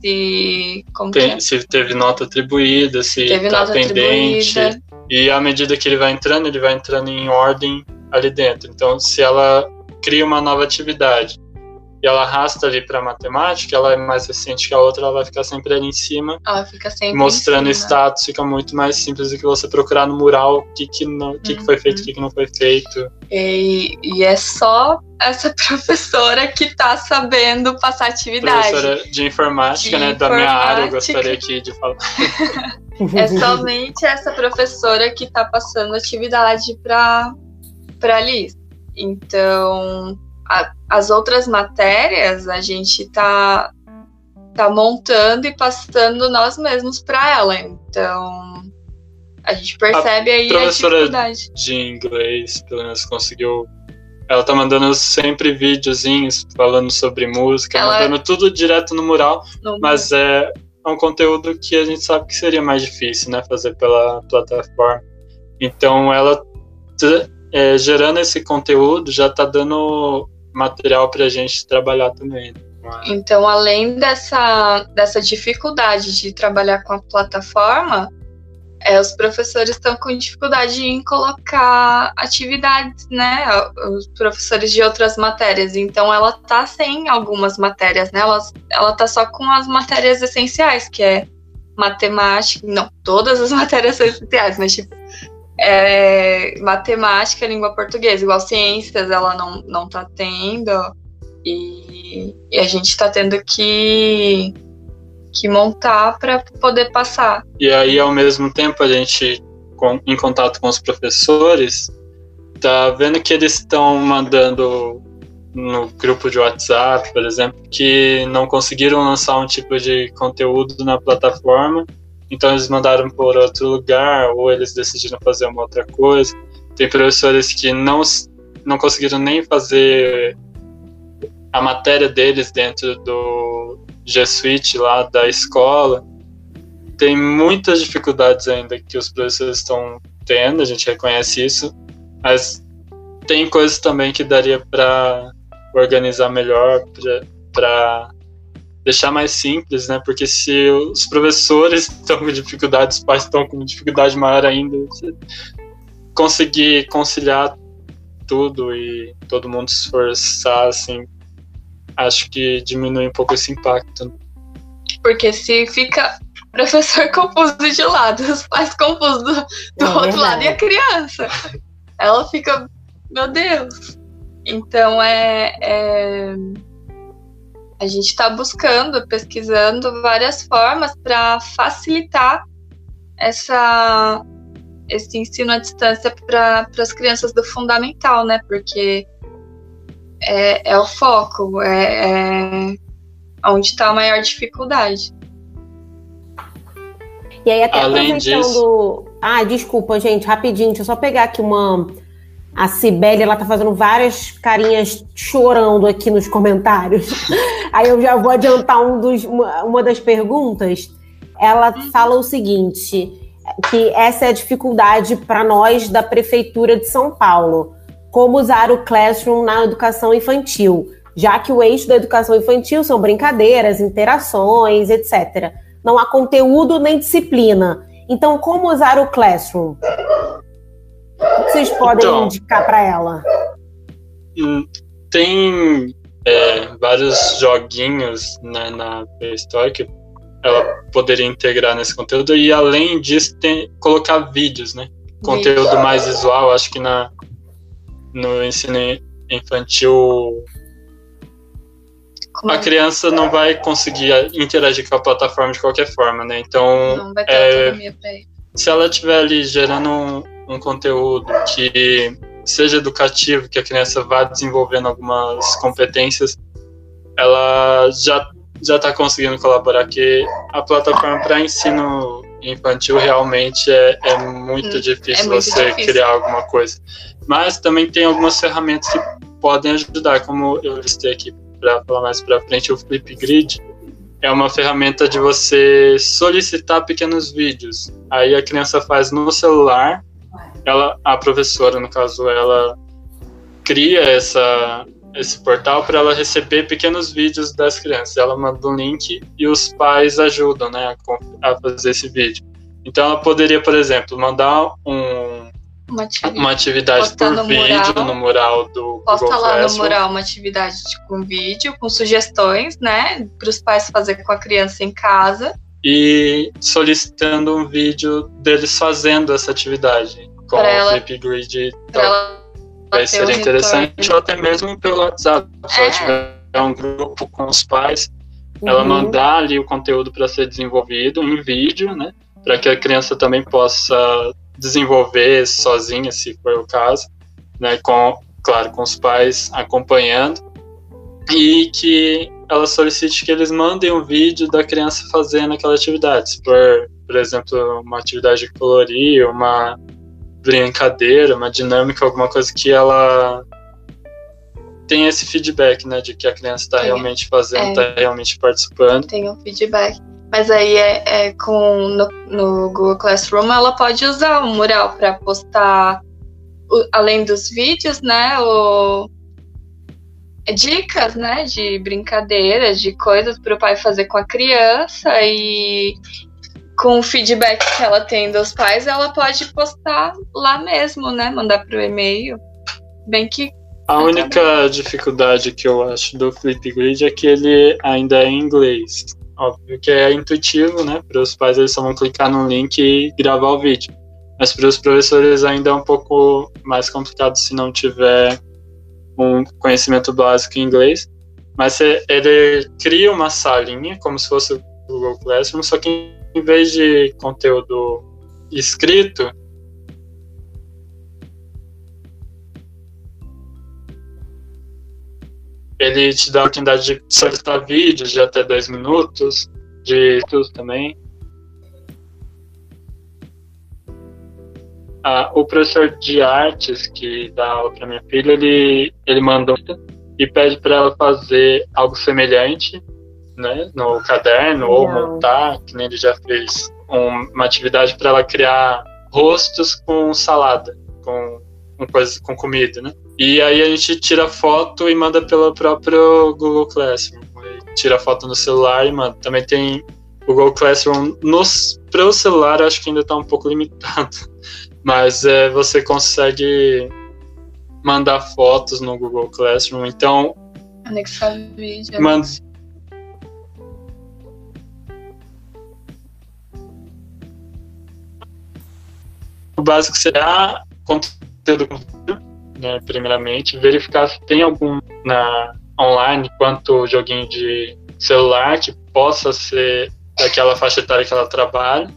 se, como Tem, é? se teve nota atribuída, se está pendente. Atribuída. E à medida que ele vai entrando, ele vai entrando em ordem ali dentro. Então, se ela cria uma nova atividade e ela arrasta ali para matemática, ela é mais recente que a outra, ela vai ficar sempre ali em cima. Ela fica sempre mostrando status, fica muito mais simples do que você procurar no mural o que que, não, que, uhum. que foi feito, o que, que não foi feito. E, e é só essa professora que está sabendo passar atividade. Professora de informática, de né, informática. da minha área, eu gostaria aqui de falar. é somente essa professora que está passando atividade para para Liz. Então, a, as outras matérias a gente tá, tá montando e passando nós mesmos para ela. Então a gente percebe a aí a dificuldade. de inglês, pelo menos conseguiu. Ela tá mandando sempre videozinhos falando sobre música, ela... mandando tudo direto no mural, no mas é, é um conteúdo que a gente sabe que seria mais difícil, né, fazer pela plataforma. Então ela é, gerando esse conteúdo já tá dando material para a gente trabalhar também. Né? Então, além dessa, dessa dificuldade de trabalhar com a plataforma, é, os professores estão com dificuldade em colocar atividades, né? Os professores de outras matérias. Então, ela tá sem algumas matérias, né? Ela, ela tá só com as matérias essenciais, que é matemática, não, todas as matérias são essenciais, mas tipo, é, matemática, língua portuguesa, igual ciências ela não, não tá tendo, e, e a gente está tendo que, que montar para poder passar. E aí, ao mesmo tempo, a gente, com, em contato com os professores, tá vendo que eles estão mandando no grupo de WhatsApp, por exemplo, que não conseguiram lançar um tipo de conteúdo na plataforma então eles mandaram por outro lugar, ou eles decidiram fazer uma outra coisa. Tem professores que não, não conseguiram nem fazer a matéria deles dentro do G Suite lá da escola. Tem muitas dificuldades ainda que os professores estão tendo, a gente reconhece isso, mas tem coisas também que daria para organizar melhor, para deixar mais simples, né? Porque se os professores estão com dificuldade, os pais estão com dificuldade maior ainda, conseguir conciliar tudo e todo mundo se esforçar, assim, acho que diminui um pouco esse impacto. Porque se fica professor confuso de lado, os pais confusos do, do é outro lado e a criança, ela fica, meu Deus. Então é, é a gente está buscando, pesquisando várias formas para facilitar essa, esse ensino à distância para as crianças do fundamental, né? Porque é, é o foco, é, é onde está a maior dificuldade. E aí, até Além aproveitando. Disso... Ah, desculpa, gente, rapidinho, deixa eu só pegar aqui uma a Cibele, ela tá fazendo várias carinhas chorando aqui nos comentários. Aí eu já vou adiantar um dos, uma, uma das perguntas. Ela fala o seguinte: que essa é a dificuldade para nós da Prefeitura de São Paulo. Como usar o Classroom na educação infantil, já que o eixo da educação infantil são brincadeiras, interações, etc. Não há conteúdo nem disciplina. Então, como usar o Classroom? O que vocês podem então, indicar para ela? Hum, tem é, vários joguinhos né, na Play Store que ela poderia integrar nesse conteúdo e além disso tem, colocar vídeos, né? Conteúdo mais visual, acho que na no ensino infantil a é? criança não vai conseguir interagir com a plataforma de qualquer forma, né? Então, não vai ter é, autonomia pra ele. se ela estiver ali gerando um, um conteúdo que seja educativo, que a criança vá desenvolvendo algumas competências, ela já já está conseguindo colaborar, que a plataforma para ensino infantil realmente é, é muito hum, difícil é muito você difícil. criar alguma coisa. Mas também tem algumas ferramentas que podem ajudar, como eu listei aqui para falar mais para frente, o Flipgrid, é uma ferramenta de você solicitar pequenos vídeos. Aí a criança faz no celular, ela, a professora, no caso, ela cria essa, esse portal para ela receber pequenos vídeos das crianças. Ela manda um link e os pais ajudam né, a, a fazer esse vídeo. Então ela poderia, por exemplo, mandar um, Uma atividade. uma atividade por no vídeo mural. no mural do Posta Google lá no Classroom. mural uma atividade com vídeo, com sugestões, né? Para os pais fazer com a criança em casa. e solicitando um vídeo deles fazendo essa atividade com Pra o ela- Flipgrid. Para ela Vai ser o interessante, retorno. ou até mesmo pelo WhatsApp. Se ela É. tiver um grupo com os pais, ela Uhum. mandar ali o conteúdo para ser desenvolvido em vídeo, né? Para que a criança também possa desenvolver sozinha, se for o caso, né? Com, claro, com os pais acompanhando. E que ela solicite que eles mandem um vídeo da criança fazendo aquela atividade. Se for, por exemplo, uma atividade de colorir, uma brincadeira, uma dinâmica, alguma coisa que ela tem esse feedback, né, de que a criança está É. realmente fazendo, É. está realmente participando. tem um feedback. Mas aí é, é com no, no Google Classroom ela pode usar o mural para postar o- além dos vídeos, né? O, dicas, né? De brincadeiras, de coisas para o pai fazer com a criança e com o feedback que ela tem dos pais, ela pode postar lá mesmo, né? Mandar pro e-mail. Bem que A única dificuldade que eu acho do Flipgrid é que ele ainda é em inglês. Óbvio que é intuitivo, né? Para os pais eles só vão clicar no link e gravar o vídeo. Mas para os professores ainda é um pouco mais complicado se não tiver um conhecimento básico em inglês. Mas é- ele cria uma salinha, como se fosse o Google Classroom, só que em vez de conteúdo escrito, ele te dá a oportunidade de solicitar vídeos de até dois minutos, de tudo também. Ah, o professor de artes que dá aula para minha filha, ele, ele mandou e pede para ela fazer algo semelhante né, no caderno ou Legal. montar, que nem ele já fez, um- uma atividade para ela criar rostos com salada, com, com, coisa, com comida, né? E aí a gente tira foto e manda pelo próprio Google Classroom. Tira a foto no celular e manda. Também tem o Google Classroom para o celular, acho que ainda está um pouco limitado. Mas é, você consegue mandar fotos no Google Classroom. Então, anexar vídeo. manda. O básico será conteúdo né, primeiramente, verificar se tem algum na online quanto joguinho de celular que possa ser daquela faixa etária que ela trabalha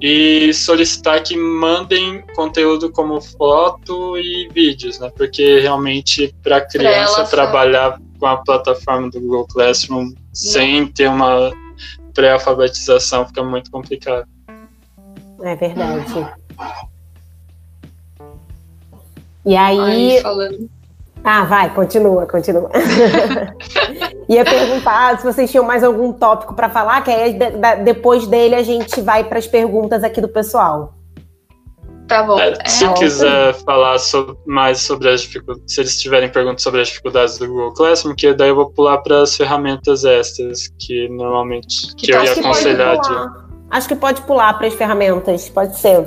e solicitar que mandem conteúdo como foto e vídeos, né? Porque realmente para a criança trabalhar com a plataforma do Google Classroom sem ter uma pré-alfabetização fica muito complicado. É verdade. E aí. Falando. Ah, vai, continua, continua. Ia perguntar se vocês tinham mais algum tópico para falar, que aí da- depois dele a gente vai para as perguntas aqui do pessoal. Tá bom. É, se é, quiser falar so- mais sobre as dificuldades, se eles tiverem perguntas sobre as dificuldades do Google Classroom, que daí eu vou pular para as ferramentas extras, que normalmente que, Que eu tá- ia aconselhar de. Acho que pode pular para as ferramentas, pode ser.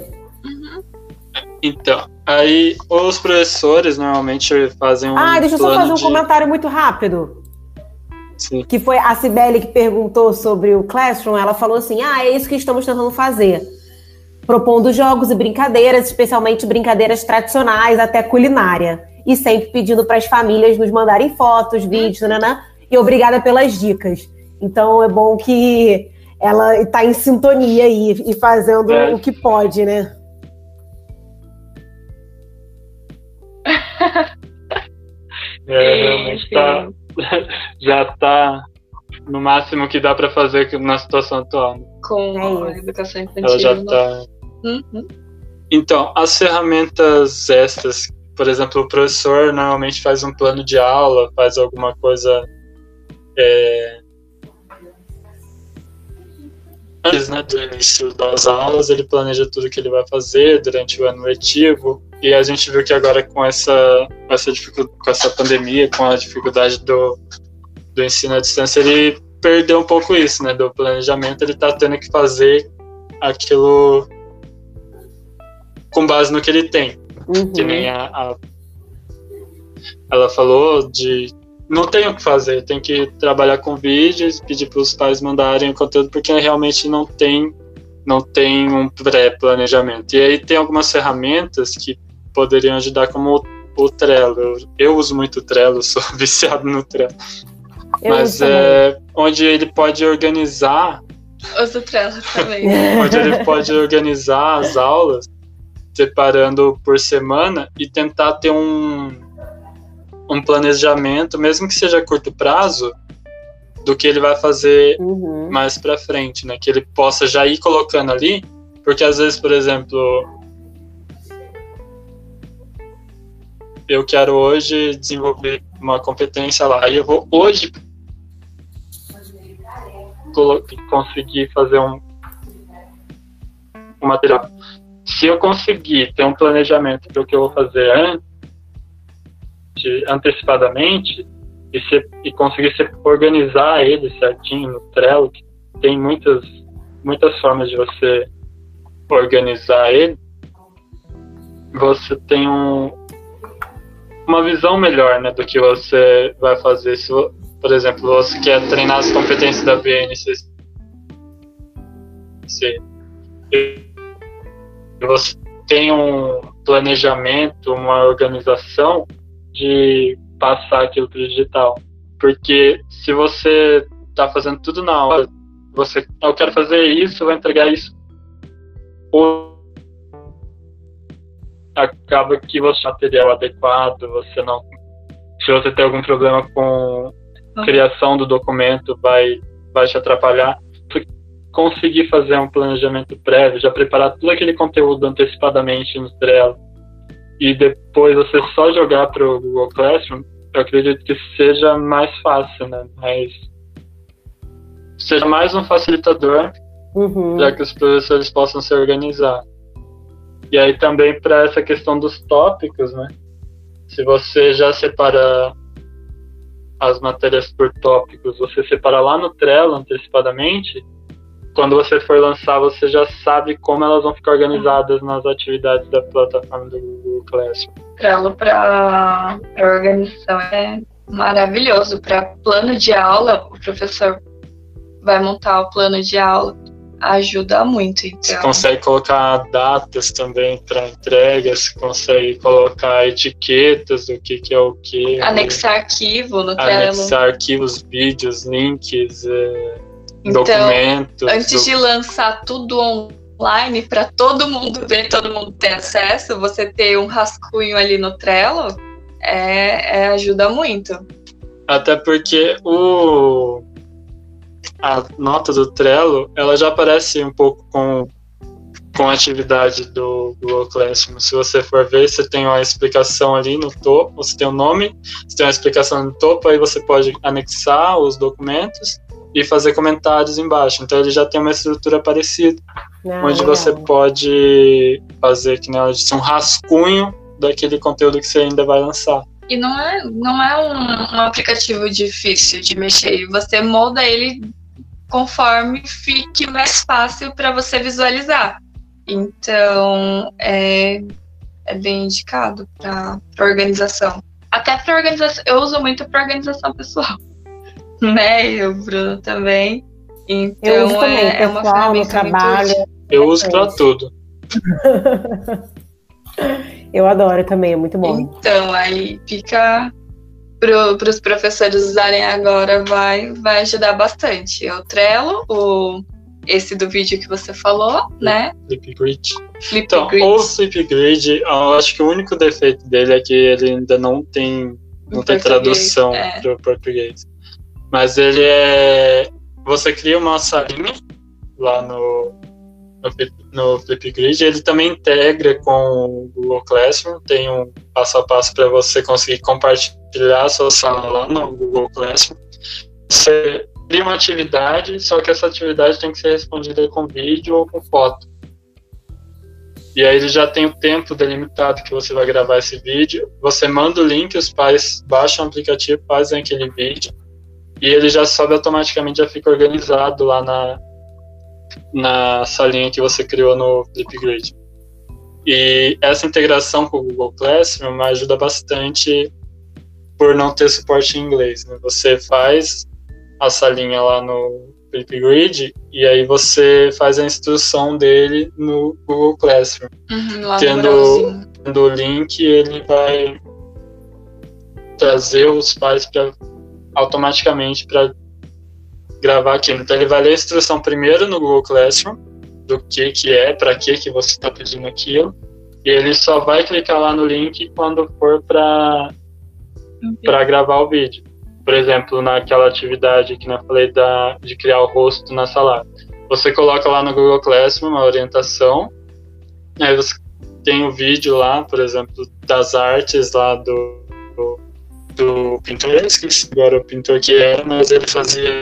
Então, aí os professores normalmente fazem um ah, deixa eu só fazer um de... comentário muito rápido. Sim. Que foi a Cibele que perguntou sobre o Classroom. Ela falou assim: ah, é isso que estamos tentando fazer. Propondo jogos e brincadeiras, especialmente brincadeiras tradicionais, até culinária. E sempre pedindo para as famílias nos mandarem fotos, vídeos, né? E obrigada pelas dicas. Então é bom que ela está em sintonia aí e fazendo É. o que pode, né? É, sim, realmente tá, já tá no máximo que dá para fazer na situação atual. né? Com É a educação infantil. Ela já né? tá Uhum. Então, as ferramentas extras, por exemplo, o professor normalmente faz um plano de aula, faz alguma coisa é, antes né, do início das aulas, ele planeja tudo que ele vai fazer durante o ano letivo. E a gente viu que agora com essa, com essa, com essa pandemia, com a dificuldade do, do ensino à distância, ele perdeu um pouco isso, né? Do planejamento, ele está tendo que fazer aquilo com base no que ele tem. Uhum. Que nem a, a, ela falou de não tem o que fazer, tem que trabalhar com vídeos, pedir para os pais mandarem o conteúdo, porque realmente não tem não tem um pré-planejamento. E aí tem algumas ferramentas que poderiam ajudar, como o, o Trello. Eu, eu, uso muito o Trello, sou viciado no Trello. Eu Mas é onde ele pode organizar. Uso o Trello também. onde ele pode organizar as aulas, separando por semana e tentar ter um um planejamento, mesmo que seja a curto prazo, do que ele vai fazer uhum. mais para frente, né? Que ele possa já ir colocando ali, porque às vezes, por exemplo, eu quero hoje desenvolver uma competência lá, e eu vou hoje conseguir fazer um, um material. Se eu conseguir ter um planejamento do que eu vou fazer antes, antecipadamente e, se, e conseguir se organizar ele certinho no Trello, que tem muitas, muitas formas de você organizar ele, você tem um, uma visão melhor né, do que você vai fazer. Se, por exemplo, você quer treinar as competências da BNCC, você tem um planejamento, uma organização, de passar aquilo para o digital. Porque se você está fazendo tudo na hora, você, eu quero fazer isso, eu vou entregar isso. Ou acaba que você material adequado, você não. Se você tem algum problema com a criação do documento, vai, vai te atrapalhar. Conseguir fazer um planejamento prévio, já preparar todo aquele conteúdo antecipadamente no Trello, e depois você só jogar para o Google Classroom, eu acredito que seja mais fácil, né? Mas seja mais um facilitador, uhum. já que os professores possam se organizar. E aí também para essa questão dos tópicos, né? Se você já separa as matérias por tópicos, você separa lá no Trello antecipadamente, quando você for lançar, você já sabe como elas vão ficar organizadas nas atividades da plataforma do Google Classroom. Trello para organização é maravilhoso. Para plano de aula, o professor vai montar o plano de aula, ajuda muito. Então. Você consegue colocar datas também para entregas, consegue colocar etiquetas do que, que é o que. Anexar arquivo no Trello. Anexar arquivos, vídeos, links. É então, documentos. Antes de lançar tudo online para todo mundo ver, todo mundo ter acesso, você ter um rascunho ali no Trello é, é ajuda muito. Até porque o a nota do Trello, ela já aparece um pouco com com a atividade do Google Classroom. Se você for ver, você tem uma explicação ali no topo, você tem o um nome, você tem uma explicação no topo, aí você pode anexar os documentos e fazer comentários embaixo. Então ele já tem uma estrutura parecida, ah, onde você pode fazer que nem disse, um rascunho daquele conteúdo que você ainda vai lançar. E não é, não é um, um aplicativo difícil de mexer. Você molda ele conforme fique mais fácil para você visualizar. Então é, é bem indicado para organização. Até para organização, eu uso muito para organização pessoal né? E o Bruno também. Então eu uso também, é, é uma ferramenta no trabalho. Eu uso para tudo. eu adoro também, é muito bom. Então, aí fica para os professores usarem agora, vai, vai ajudar bastante. O Trello, o, esse do vídeo que você falou, né? Flipgrid. Flip então, o Flipgrid, eu acho que o único defeito dele é que ele ainda não tem, não tem tradução é. para o português. Mas ele é. Você cria uma salinha lá no, no, no Flipgrid. Ele também integra com o Google Classroom. Tem um passo a passo para você conseguir compartilhar a sua sala lá no Google Classroom. Você cria uma atividade, só que essa atividade tem que ser respondida com vídeo ou com foto. E aí ele já tem o tempo delimitado que você vai gravar esse vídeo. Você manda o link, os pais baixam o aplicativo, fazem aquele vídeo e ele já sobe automaticamente, já fica organizado lá na, na salinha que você criou no Flipgrid. E essa integração com o Google Classroom ajuda bastante por não ter suporte em inglês. Né? Você faz a salinha lá no Flipgrid e aí você faz a instrução dele no Google Classroom. Uhum, tendo, tendo o link, ele vai trazer os pais para automaticamente para gravar aquilo. Então ele vai ler a instrução primeiro no Google Classroom do que que é, para que que você está pedindo aquilo, e ele só vai clicar lá no link quando for para para gravar o vídeo. Por exemplo, naquela atividade que eu falei da, de criar o rosto na sala. Você coloca lá no Google Classroom uma orientação, aí você tem o vídeo lá, por exemplo, das artes lá do, do, pintor, eu esqueci agora o pintor que era, mas ele fazia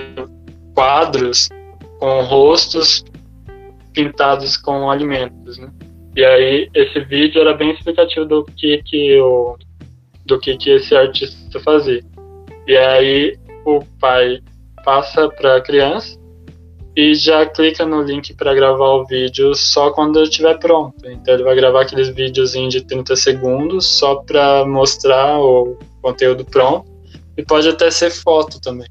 quadros com rostos pintados com alimentos, né? E aí esse vídeo era bem explicativo do que que o do que que esse artista fazia. E aí o pai passa para a criança e já clica no link para gravar o vídeo só quando estiver pronto. Então ele vai gravar aqueles videozinhos de 30 segundos só para mostrar o conteúdo pronto. E pode até ser foto também.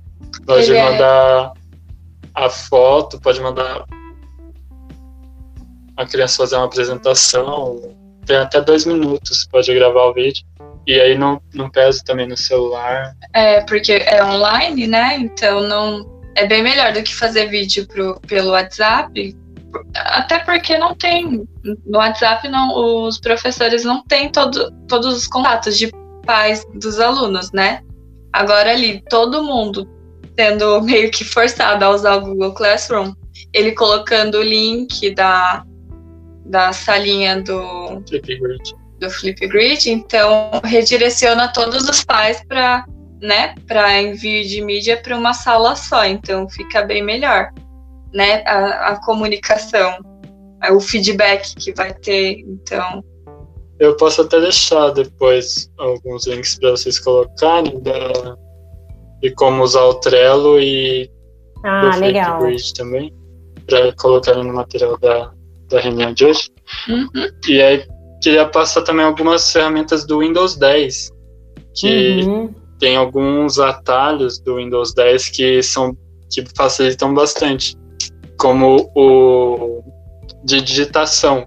Pode ele é mandar é a foto, pode mandar a criança fazer uma apresentação, tem até dois minutos, pode gravar o vídeo. E aí não, não pesa também no celular. É, porque é online, né? Então não é bem melhor do que fazer vídeo pro, pelo WhatsApp. Até porque não tem. No WhatsApp não, os professores não têm todo, todos os contatos de pais dos alunos, né? Agora ali, todo mundo sendo meio que forçado a usar o Google Classroom, ele colocando o link da, da salinha do Flipgrid. do Flipgrid, então redireciona todos os pais para né, para envio de mídia para uma sala só, então fica bem melhor, né, a, a comunicação, o feedback que vai ter, então eu posso até deixar depois alguns links para vocês colocarem da, de como usar o Trello e ah, do legal. Também, para colocar no material da, da reunião de hoje. Uhum. E aí queria passar também algumas ferramentas do Windows 10, que uhum. tem alguns atalhos do Windows 10 que são que facilitam bastante, como o de digitação.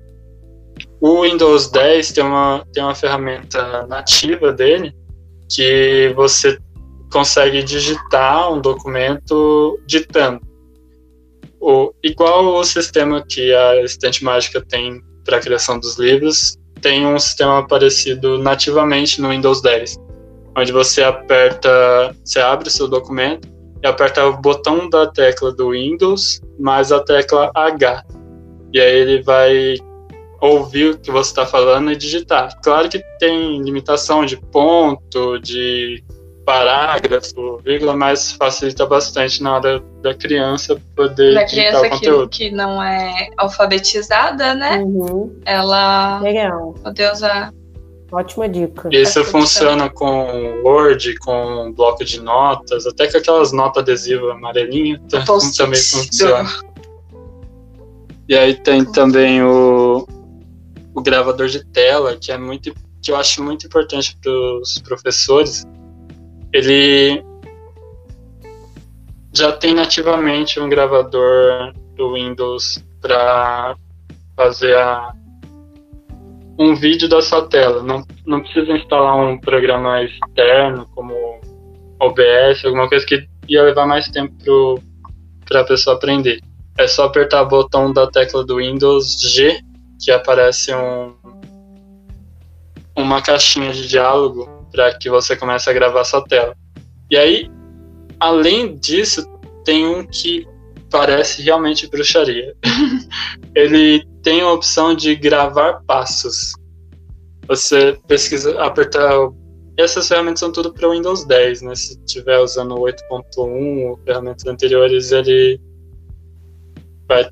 O Windows 10 tem uma, tem uma ferramenta nativa dele que você consegue digitar um documento ditando. O, igual o sistema que a Estante Mágica tem para a criação dos livros, tem um sistema parecido nativamente no Windows 10, onde você aperta, você abre o seu documento e aperta o botão da tecla do Windows mais a tecla H. E aí ele vai ouvir o que você está falando e digitar. Claro que tem limitação de ponto, de parágrafo, vírgula, mas facilita bastante na hora da criança poder da criança o conteúdo. Que, que não é alfabetizada, né? Uhum. Ela Legal. poder usar. Ótima dica. Isso funciona com Word, com bloco de notas, até com aquelas notas adesivas amarelinhas também funciona. E aí tem também o, o gravador de tela, que é muito que eu acho muito importante para os professores, ele já tem nativamente um gravador do Windows para fazer a, um vídeo da sua tela. Não, não precisa instalar um programa externo como OBS, alguma coisa que ia levar mais tempo para a pessoa aprender. É só apertar o botão da tecla do Windows G que aparece um, uma caixinha de diálogo para que você comece a gravar sua tela. E aí, além disso, tem um que parece realmente bruxaria. Ele tem a opção de gravar passos. Você pesquisa, apertar essas ferramentas são tudo para o Windows 10, né? Se estiver usando o 8.1 ou ferramentas anteriores, ele vai.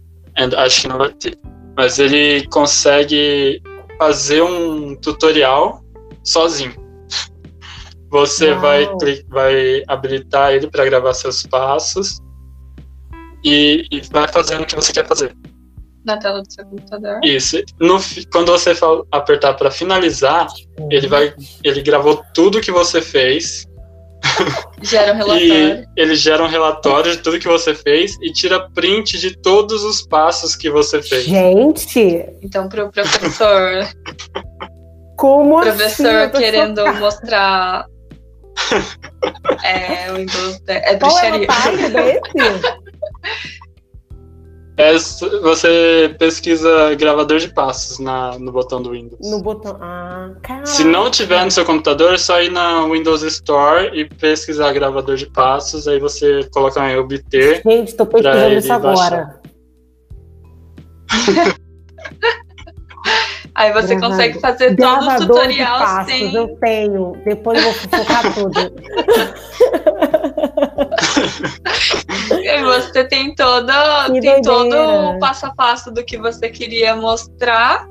Acho que não vai ter. Mas ele consegue fazer um tutorial sozinho. Você vai, vai habilitar ele para gravar seus passos e, e vai fazendo o que você quer fazer na tela do seu computador. Isso. No, quando você apertar para finalizar, ele vai, ele gravou tudo que você fez. Gera um relatório. e ele gera um relatório de tudo que você fez e tira print de todos os passos que você fez. Gente! Então, pro professor. Como professor assim? querendo chocada. mostrar. é, o Windows. É bruxaria. Qual é o É, você pesquisa gravador de passos na, no botão do Windows. No botão. Ah, caramba. Se não tiver no seu computador, é só ir na Windows Store e pesquisar gravador de passos. Aí você coloca em obter. Gente, tô pesquisando isso agora. Aí você Gravado. consegue fazer todo o tutorial de passos, sem. Eu tenho. Depois eu vou focar tudo. você tem todo, tem todo o passo a passo do que você queria mostrar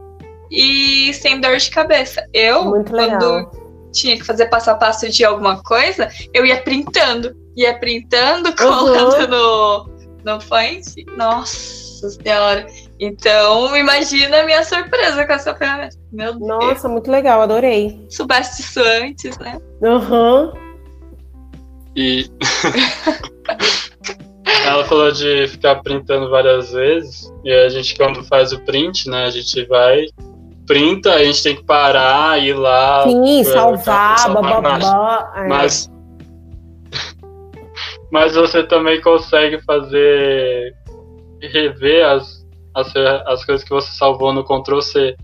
e sem dor de cabeça. Eu, Muito quando legal. tinha que fazer passo a passo de alguma coisa, eu ia printando. Ia printando, colando uhum. no, no Paint. Nossa senhora. Então, imagina a minha surpresa com essa ferramenta. Meu Deus. Nossa, muito legal, adorei. Soubesse isso antes, né? Aham. Uhum. E ela falou de ficar printando várias vezes. E a gente, quando faz o print, né, a gente vai, printa, a gente tem que parar, ir lá. Sim, salvar, salvar bababá. É. Mas, mas você também consegue fazer rever as, as, as coisas que você salvou no Ctrl C.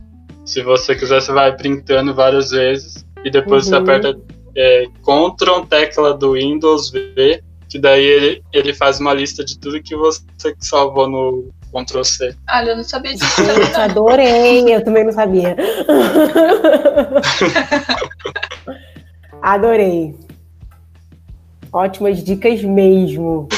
Se você quiser, você vai printando várias vezes e depois uhum. você aperta é, Ctrl tecla do Windows V, que daí ele, ele faz uma lista de tudo que você salvou no Ctrl C. Ah, eu não sabia disso. Eu adorei, eu também não sabia. Adorei. Ótimas dicas mesmo.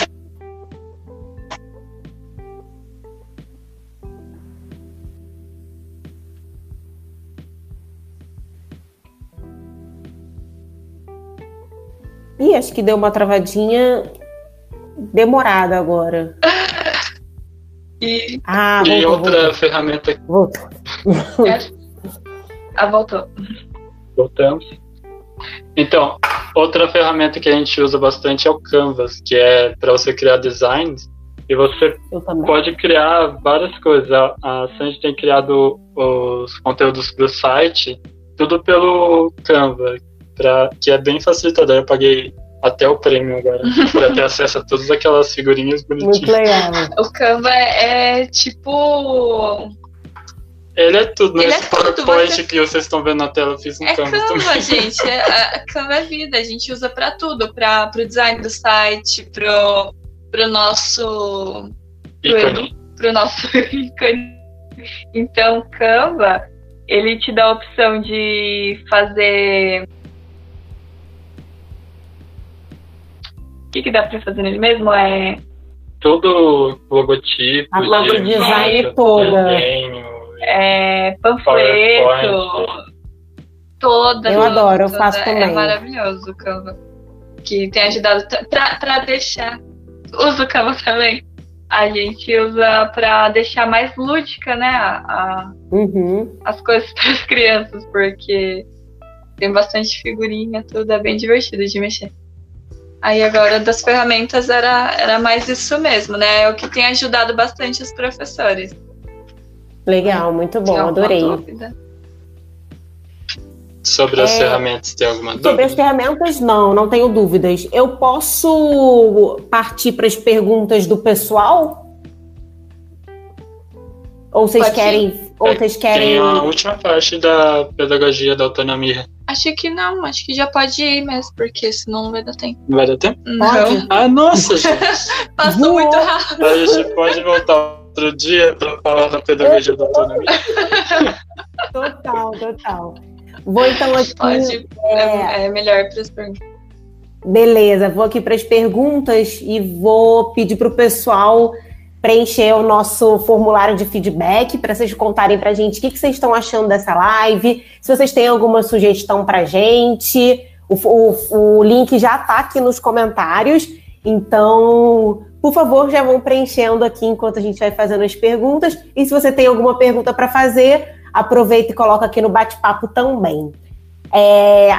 Ih, acho que deu uma travadinha demorada agora. E, ah, voltou, e outra voltou. ferramenta. Voltou. ah, voltou. Voltamos. Então, outra ferramenta que a gente usa bastante é o Canvas, que é para você criar designs. E você pode criar várias coisas. A, a Sandy tem criado os conteúdos para o site, tudo pelo Canva, pra, que é bem facilitador. Eu paguei até o prêmio agora, para ter acesso a todas aquelas figurinhas bonitinhas. Muito legal. O Canva é tipo. Ele é tudo, né? Ele Esse é tudo, PowerPoint você- que vocês estão vendo na tela, eu fiz um É Canva, também. gente. É, a Canva é vida. A gente usa pra tudo, para pro design do site, pro, pro nosso Ícone. pro nosso ícone. Então, Canva, ele te dá a opção de fazer. Que, que dá pra fazer nele mesmo? É Todo logotipo, A parte de design imagem, toda. desenho, é, panfleto, toda. Eu adoro, eu toda- faço É também. maravilhoso o Canva. Que tem ajudado pra deixar. Usa o Canva também. A gente usa pra deixar mais lúdica, né? A, a- Uhum. as coisas para as crianças, porque tem bastante figurinha, tudo é bem divertido de mexer. Aí agora das ferramentas era, era mais isso mesmo, né? É o que tem ajudado bastante os professores. Legal, muito bom, adorei. dúvida? Sobre as É, ferramentas, tem alguma Sobre as dúvida? ferramentas, não, não tenho dúvidas. Eu posso partir para as perguntas do pessoal? Ou vocês Pode ir. Querem? Ou É, vocês Tem querem? a última parte da pedagogia da autonomia. Acho que não, acho que já pode ir mesmo, porque senão não vai dar tempo. Não vai dar tempo? Não, Pode? Ah, nossa, gente! passou Voou. muito rápido. a gente pode voltar outro dia para falar da pedagogia da autonomia. Total, total. Vou então aqui. Pode, é, é melhor para as perguntas. Beleza, vou aqui para as perguntas e vou pedir para o pessoal preencher o nosso formulário de feedback para vocês contarem para a gente o que, que, vocês estão achando dessa live, se vocês têm alguma sugestão para a gente. O, o, o link já está aqui nos comentários, então, por favor, já vão preenchendo aqui enquanto a gente vai fazendo as perguntas. E se você tem alguma pergunta para fazer, aproveita e coloca aqui no bate-papo também. É,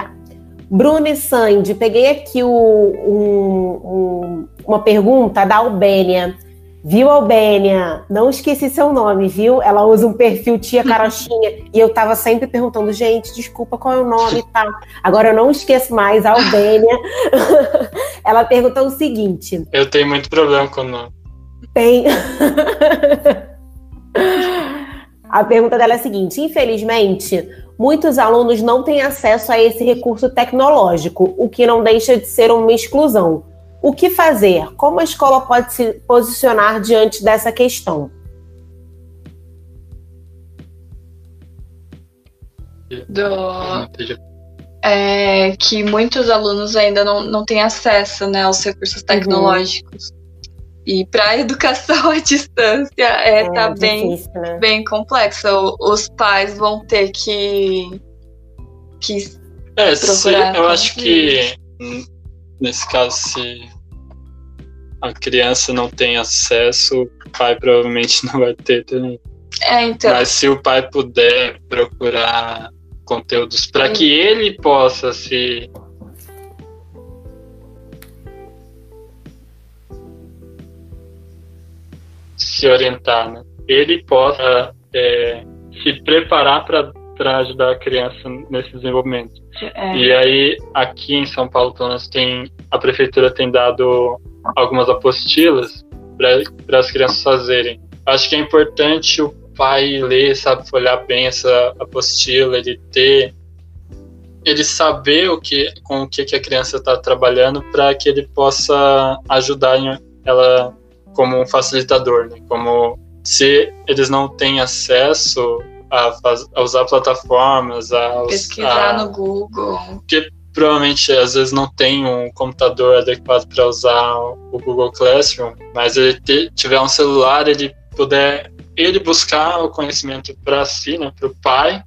Bruno e Sandy, peguei aqui o, um, um, uma pergunta da Albênia. Viu, Albênia? Não esqueci seu nome, viu? Ela usa um perfil Tia Carochinha. e eu tava sempre perguntando, gente, desculpa qual é o nome e tal. Agora eu não esqueço mais, a Albênia. Ela perguntou o seguinte. Eu tenho muito problema com o nome. Tem. a pergunta dela é a seguinte: infelizmente, muitos alunos não têm acesso a esse recurso tecnológico, o que não deixa de ser uma exclusão. O que fazer? Como a escola pode se posicionar diante dessa questão? Do, é, que muitos alunos ainda não, não têm acesso né, aos recursos uhum. tecnológicos. Uhum. E para a educação à distância é, é tá bem, né? bem complexo. Os pais vão ter que, que é, se, eu acho que nesse caso se a criança não tem acesso, o pai provavelmente não vai ter também. É, então. Mas se o pai puder procurar conteúdos para que ele possa se se orientar, né? ele possa é, se preparar para ajudar a criança nesse desenvolvimento. É. E aí, aqui em São Paulo, pelo menos, tem, a prefeitura tem dado algumas apostilas para as crianças fazerem. Acho que é importante o pai ler, sabe, folhar bem essa apostila, ele ter ele saber o que com o que, que a criança está trabalhando para que ele possa ajudar ela como um facilitador, né? Como se eles não têm acesso a, faz, a usar plataformas, a pesquisar a, no Google, porque provavelmente às vezes não tem um computador adequado para usar o Google Classroom, mas ele te, tiver um celular, ele puder ele buscar o conhecimento para si, né, para o pai,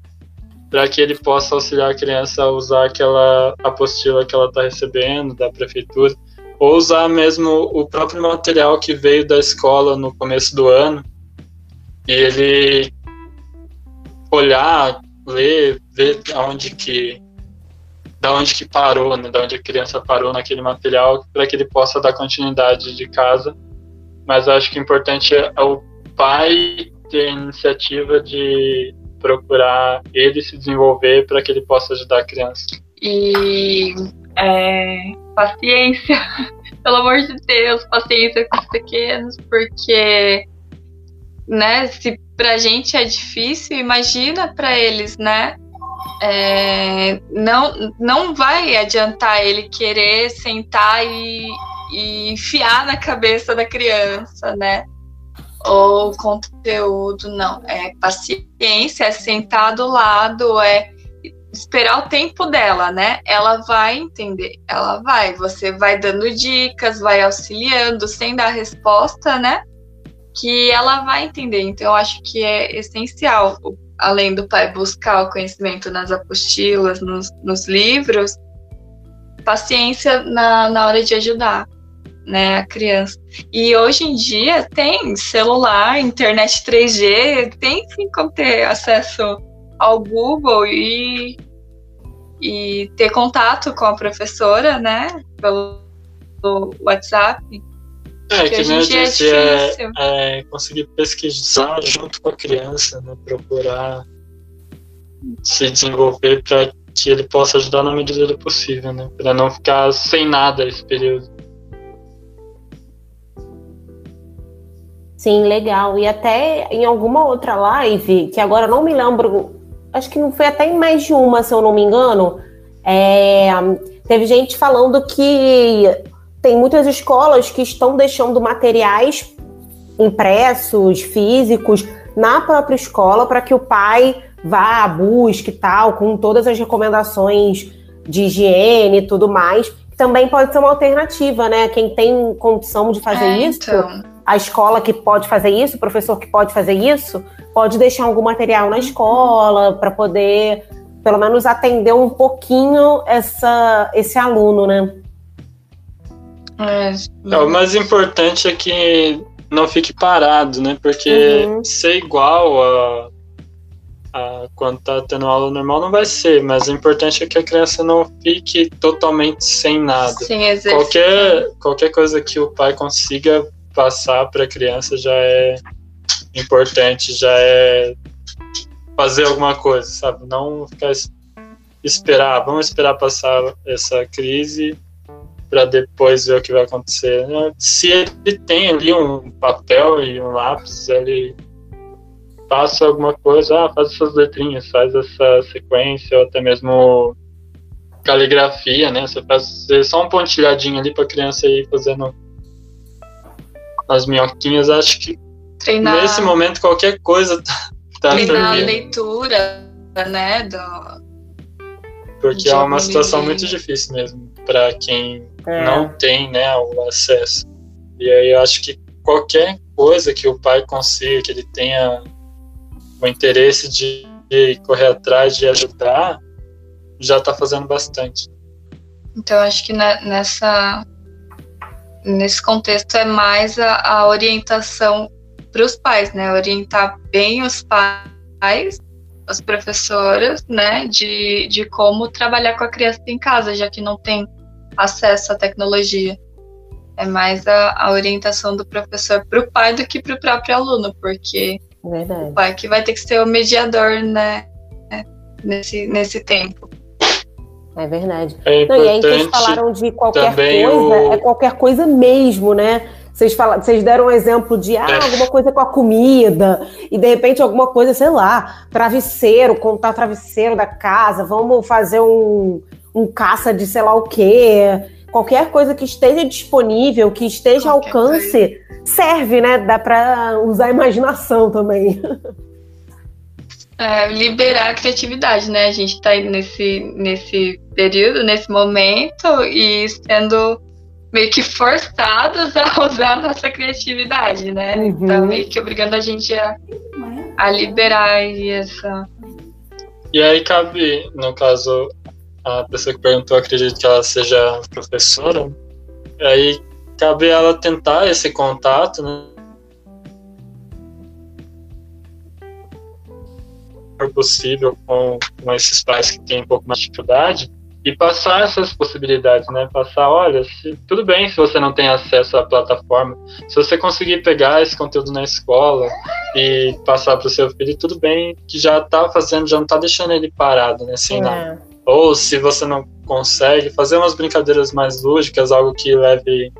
para que ele possa auxiliar a criança a usar aquela apostila que ela está recebendo da prefeitura, ou usar mesmo o próprio material que veio da escola no começo do ano, e ele olhar, ler, ver aonde que da onde que parou, né, da onde a criança parou naquele material, para que ele possa dar continuidade de casa. Mas acho que o importante é o pai ter a iniciativa de procurar ele se desenvolver para que ele possa ajudar a criança. E é, paciência, pelo amor de Deus, paciência com os pequenos, porque né, se pra gente é difícil, imagina para eles, né? é, não, não vai adiantar ele querer sentar e, e enfiar na cabeça da criança, né? Ou conteúdo, não. É paciência, é sentar do lado, é esperar o tempo dela, né? Ela vai entender, ela vai. Você vai dando dicas, vai auxiliando, sem dar resposta, né? Que ela vai entender. Então, eu acho que é essencial além do pai buscar o conhecimento nas apostilas, nos, nos livros, paciência na, na hora de ajudar né, a criança. E hoje em dia tem celular, internet 3G, tem sim como ter acesso ao Google e, e ter contato com a professora, né, pelo WhatsApp. É, que, nem eu disse, é, é, conseguir pesquisar junto com a criança, né, procurar se desenvolver para que ele possa ajudar na medida do possível, né, para não ficar sem nada esse período. Sim, legal. E até em alguma outra live, que agora não me lembro, acho que não foi até em mais de uma, se eu não me engano, é, teve gente falando que tem muitas escolas que estão deixando materiais impressos, físicos, na própria escola para que o pai vá, busque tal, com todas as recomendações de higiene e tudo mais. Também pode ser uma alternativa, né? Quem tem condição de fazer É, isso, então. a escola que pode fazer isso, o professor que pode fazer isso, pode deixar algum material na escola para poder, pelo menos, atender um pouquinho essa, esse aluno, né? É, É, o mais importante é que não fique parado, né? Porque Uhum. ser igual a, a quando tá tendo aula normal não vai ser, mas o importante é que a criança não fique totalmente sem nada. sem exercício. Qualquer, qualquer coisa que o pai consiga passar para a criança já é importante, já é fazer alguma coisa, sabe? Não ficar es- esperar, vamos esperar passar essa crise para depois ver o que vai acontecer. Se ele tem ali um papel e um lápis, ele passa alguma coisa, ah, faz essas letrinhas, faz essa sequência, ou até mesmo caligrafia, né? Você faz só um pontilhadinho ali para a criança ir fazendo as minhoquinhas. Acho que treinar, nesse momento qualquer coisa tá, tá treinar a leitura, né? Do, porque é uma situação muito difícil mesmo para quem É. não tem né, o acesso. E aí eu acho que qualquer coisa que o pai consiga, que ele tenha o interesse de, de correr atrás, de ajudar, já está fazendo bastante. Então, acho que ne- nessa, nesse contexto é mais a, a orientação para os pais, né? Orientar bem os pais, as professoras, né? De, de como trabalhar com a criança em casa, já que não tem acesso à tecnologia. É mais a, a orientação do professor para o pai do que para o próprio aluno, porque Verdade. o pai que vai ter que ser o mediador, né? Nesse, nesse tempo. É verdade. É Não, e aí vocês importante falaram de qualquer coisa, o- é qualquer coisa mesmo, né? Vocês, falaram, vocês deram um exemplo de ah, É. alguma coisa com a comida, e de repente alguma coisa, sei lá, travesseiro, contar travesseiro da casa, vamos fazer um, um caça de sei lá o quê. Qualquer coisa que esteja disponível, que esteja ao alcance, serve, né? Dá pra usar a imaginação também. É, liberar a criatividade, né? A gente tá aí nesse, nesse período, nesse momento, e sendo meio que forçados a usar a nossa criatividade, né? Uhum. Então, meio que obrigando a gente a, a liberar aí essa. E aí cabe, no caso, a pessoa que perguntou, acredito que ela seja professora, aí cabe ela tentar esse contato, né? for possível com, com esses pais que têm um pouco mais de dificuldade e passar essas possibilidades, né? Passar, olha, se, tudo bem se você não tem acesso à plataforma, se você conseguir pegar esse conteúdo na escola e passar para o seu filho, tudo bem, que já está fazendo, já não está deixando ele parado, né? Sem nada. Ou se você não consegue, fazer umas brincadeiras mais lúdicas, algo que leve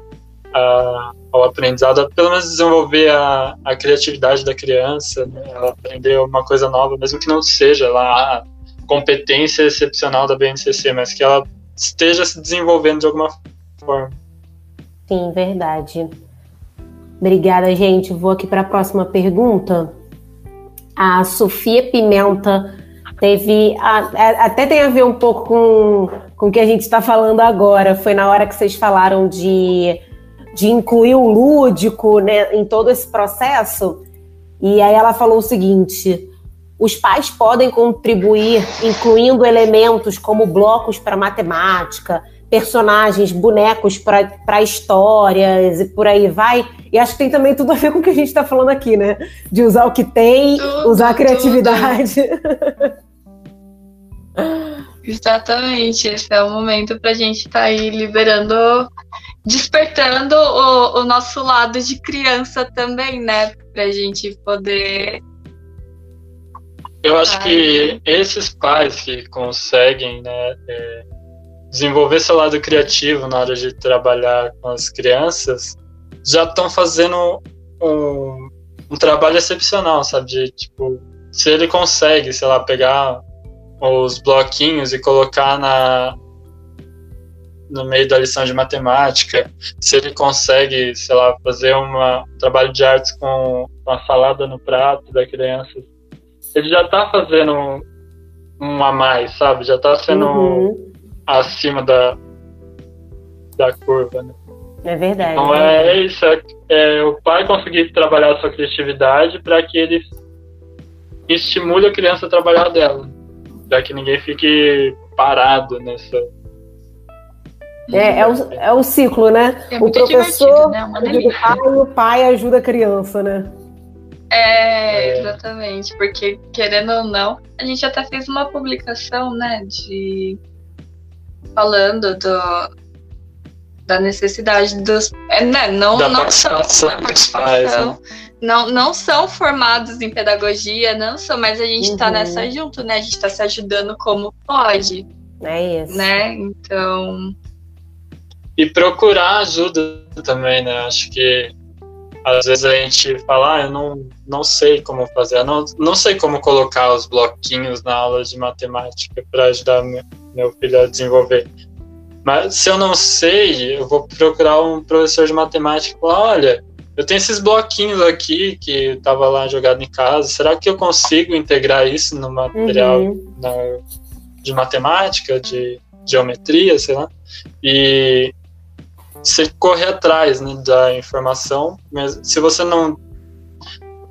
a, ao aprendizado, pelo menos desenvolver a, a criatividade da criança, né? ela aprender uma coisa nova, mesmo que não seja lá a competência excepcional da BNCC, mas que ela esteja se desenvolvendo de alguma forma. Sim, verdade. Obrigada, gente. Vou aqui para a próxima pergunta. A Sofia Pimenta teve. a- a- até tem a ver um pouco com, com o que a gente está falando agora. Foi na hora que vocês falaram de, de incluir o lúdico né, em todo esse processo. E aí ela falou o seguinte: os pais podem contribuir incluindo elementos como blocos para matemática, personagens, bonecos para histórias e por aí vai. E acho que tem também tudo a ver com o que a gente está falando aqui, né? De usar o que tem, Tudo, usar a criatividade. Exatamente, esse é o momento pra gente estar aí liberando, despertando o, o nosso lado de criança também, né? Pra gente poder. Eu acho Ai, que esses pais que conseguem né, é, desenvolver seu lado criativo na hora de trabalhar com as crianças já estão fazendo um, um trabalho excepcional, sabe? De, tipo, se ele consegue, sei lá, pegar os bloquinhos e colocar na no meio da lição de matemática, se ele consegue, sei lá, fazer uma, um trabalho de artes com uma salada no prato da criança, ele já está fazendo um, um, a mais, sabe? Já está sendo uhum. acima da, da curva, né? É verdade. Então é, é isso, é, é, o pai conseguir trabalhar a sua criatividade para que ele estimule a criança a trabalhar dela, para que ninguém fique parado nessa. É, é, o, é o ciclo, né? É o professor né? ajuda o pai o pai ajuda a criança, né? É, é, exatamente, porque querendo ou não, a gente até fez uma publicação, né, de falando do, da necessidade dos. É, né, não, da não são. Pais, né? Não, não são formados em pedagogia, não são, mas a gente está uhum. nessa junto, né? A gente está se ajudando como pode. É isso. Né? Então. E procurar ajuda também, né? Acho que às vezes a gente fala, ah, eu não, não sei como fazer, eu não, não sei como colocar os bloquinhos na aula de matemática para ajudar meu, meu filho a desenvolver. Mas se eu não sei, eu vou procurar um professor de matemática e falar, olha, eu tenho esses bloquinhos aqui que estava lá jogado em casa, será que eu consigo integrar isso no material uhum. na, de matemática, de geometria, sei lá? E você correr atrás né, da informação, mas se você não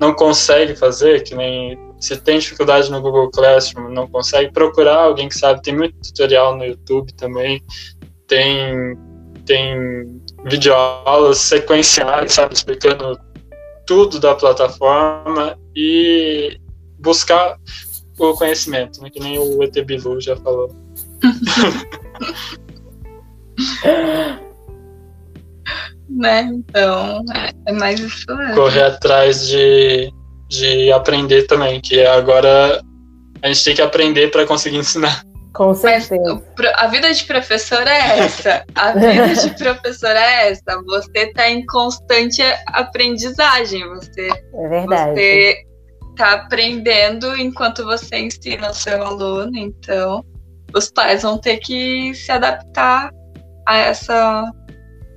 não consegue fazer, que nem se tem dificuldade no Google Classroom, não consegue procurar alguém que sabe, tem muito tutorial no YouTube também, tem, tem videoaulas sequenciais, sabe, explicando tudo da plataforma e buscar o conhecimento, né, que nem o ET Bilu já falou. né, então, é mais isso. Correr atrás de, de aprender também, que agora a gente tem que aprender para conseguir ensinar. Com certeza. Mas a vida de professor é essa. A vida de professor é essa. Você está em constante aprendizagem. Você, é verdade. Você está aprendendo enquanto você ensina o seu aluno. Então, os pais vão ter que se adaptar a essa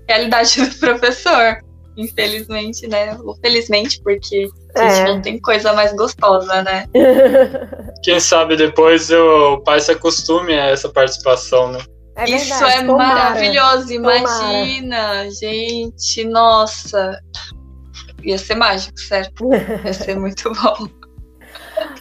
realidade do professor. Infelizmente, né? Ou felizmente, porque a gente é. não tem coisa mais gostosa, né? Quem sabe depois o pai se acostume a essa participação, né? É verdade, Isso é tomara, maravilhoso, imagina, tomara. gente, nossa. Ia ser mágico, certo? Ia ser muito bom.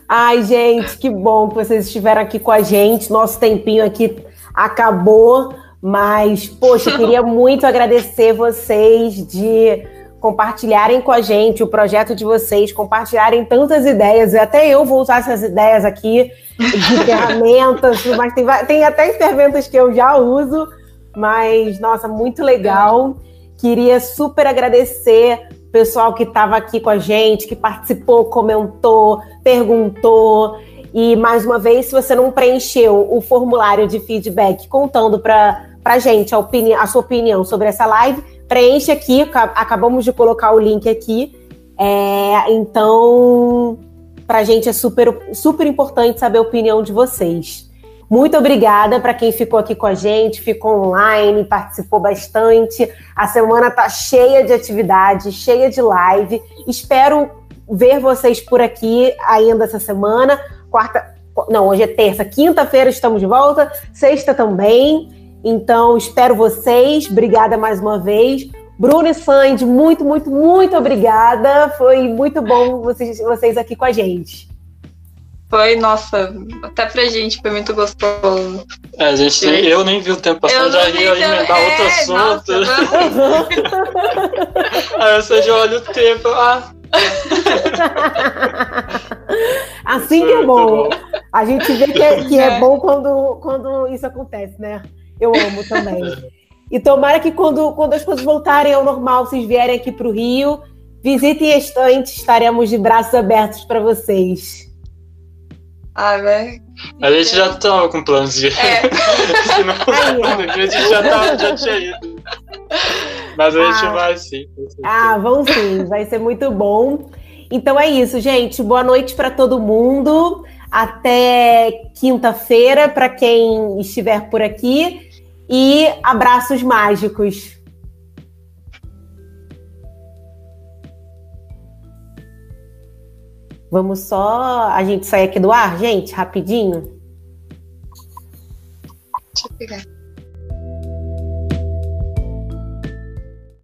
Ai, gente, que bom que vocês estiveram aqui com a gente. Nosso tempinho aqui acabou, mas, poxa, queria muito agradecer vocês de compartilharem com a gente o projeto de vocês, compartilharem tantas ideias, até eu vou usar essas ideias aqui de ferramentas, mas tem, tem até ferramentas que eu já uso, mas, nossa, muito legal. Queria super agradecer o pessoal que estava aqui com a gente, que participou, comentou, perguntou. E, mais uma vez, se você não preencheu o formulário de feedback contando para a gente a, a sua opinião sobre essa live, preenche aqui, acabamos de colocar o link aqui. É, então, para a gente é super, super importante saber a opinião de vocês. Muito obrigada para quem ficou aqui com a gente, ficou online, participou bastante. A semana tá cheia de atividades, cheia de live. Espero ver vocês por aqui ainda essa semana. Quarta, não, hoje é terça, quinta-feira estamos de volta, sexta também. Então, espero vocês. Obrigada mais uma vez. Bruno e Sandy, muito, muito, muito obrigada. Foi muito bom vocês, vocês aqui com a gente. Foi, nossa, até pra gente foi muito gostoso. É, a gente, eu nem vi o tempo passar, já ia emendar é, outro assunto. Aí você já olha o tempo, ah. assim que é bom. bom. A gente vê que é, que é, é bom quando, quando isso acontece, né? Eu amo também. E tomara que quando, quando as coisas voltarem ao normal, vocês vierem aqui para o Rio, visitem a estante, estaremos de braços abertos para vocês. Ah, né? A gente já estava com planos de. É. Se não a gente já, tava, já tinha ido. Mas a gente ah. vai sim. Ah, vamos sim, vai ser muito bom. Então é isso, gente. Boa noite para todo mundo. Até quinta-feira, para quem estiver por aqui. E abraços mágicos. Vamos só a gente sair aqui do ar, gente, rapidinho. Deixa eu pegar.